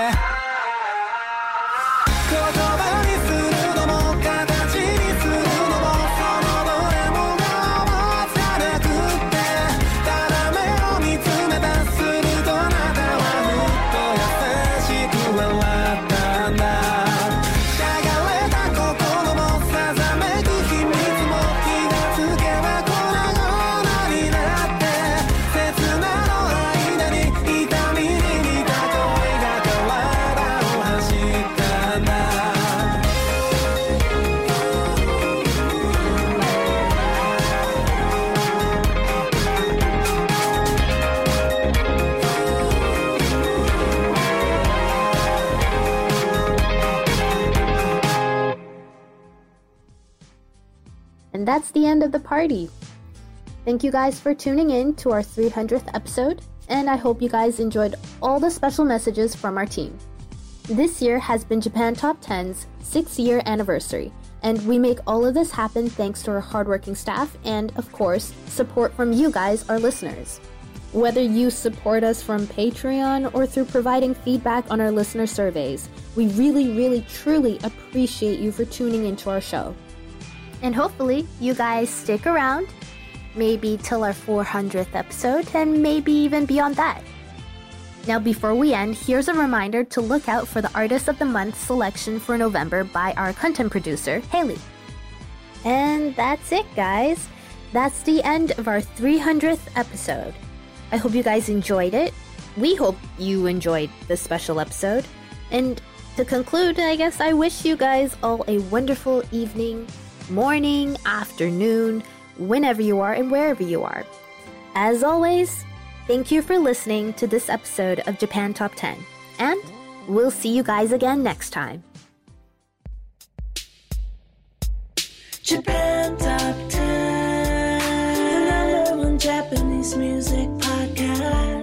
That's the end of the party. Thank you guys for tuning in to our 300th episode, and I hope you guys enjoyed all the special messages from our team. This year has been Japan Top 10's six year anniversary, and we make all of this happen thanks to our hardworking staff and, of course, support from you guys, our listeners. Whether you support us from Patreon or through providing feedback on our listener surveys, we really, really, truly appreciate you for tuning into our show. And hopefully, you guys stick around, maybe till our 400th episode, and maybe even beyond that. Now, before we end, here's a reminder to look out for the Artist of the Month selection for November by our content producer, Haley. And that's it, guys. That's the end of our 300th episode. I hope you guys enjoyed it. We hope you enjoyed this special episode. And to conclude, I guess I wish you guys all a wonderful evening, morning, afternoon, whenever you are and wherever you are. As always, thank you for listening to this episode of Japan Top 10. And we'll see you guys again next time. Japan Top 10, the number one Japanese music podcast.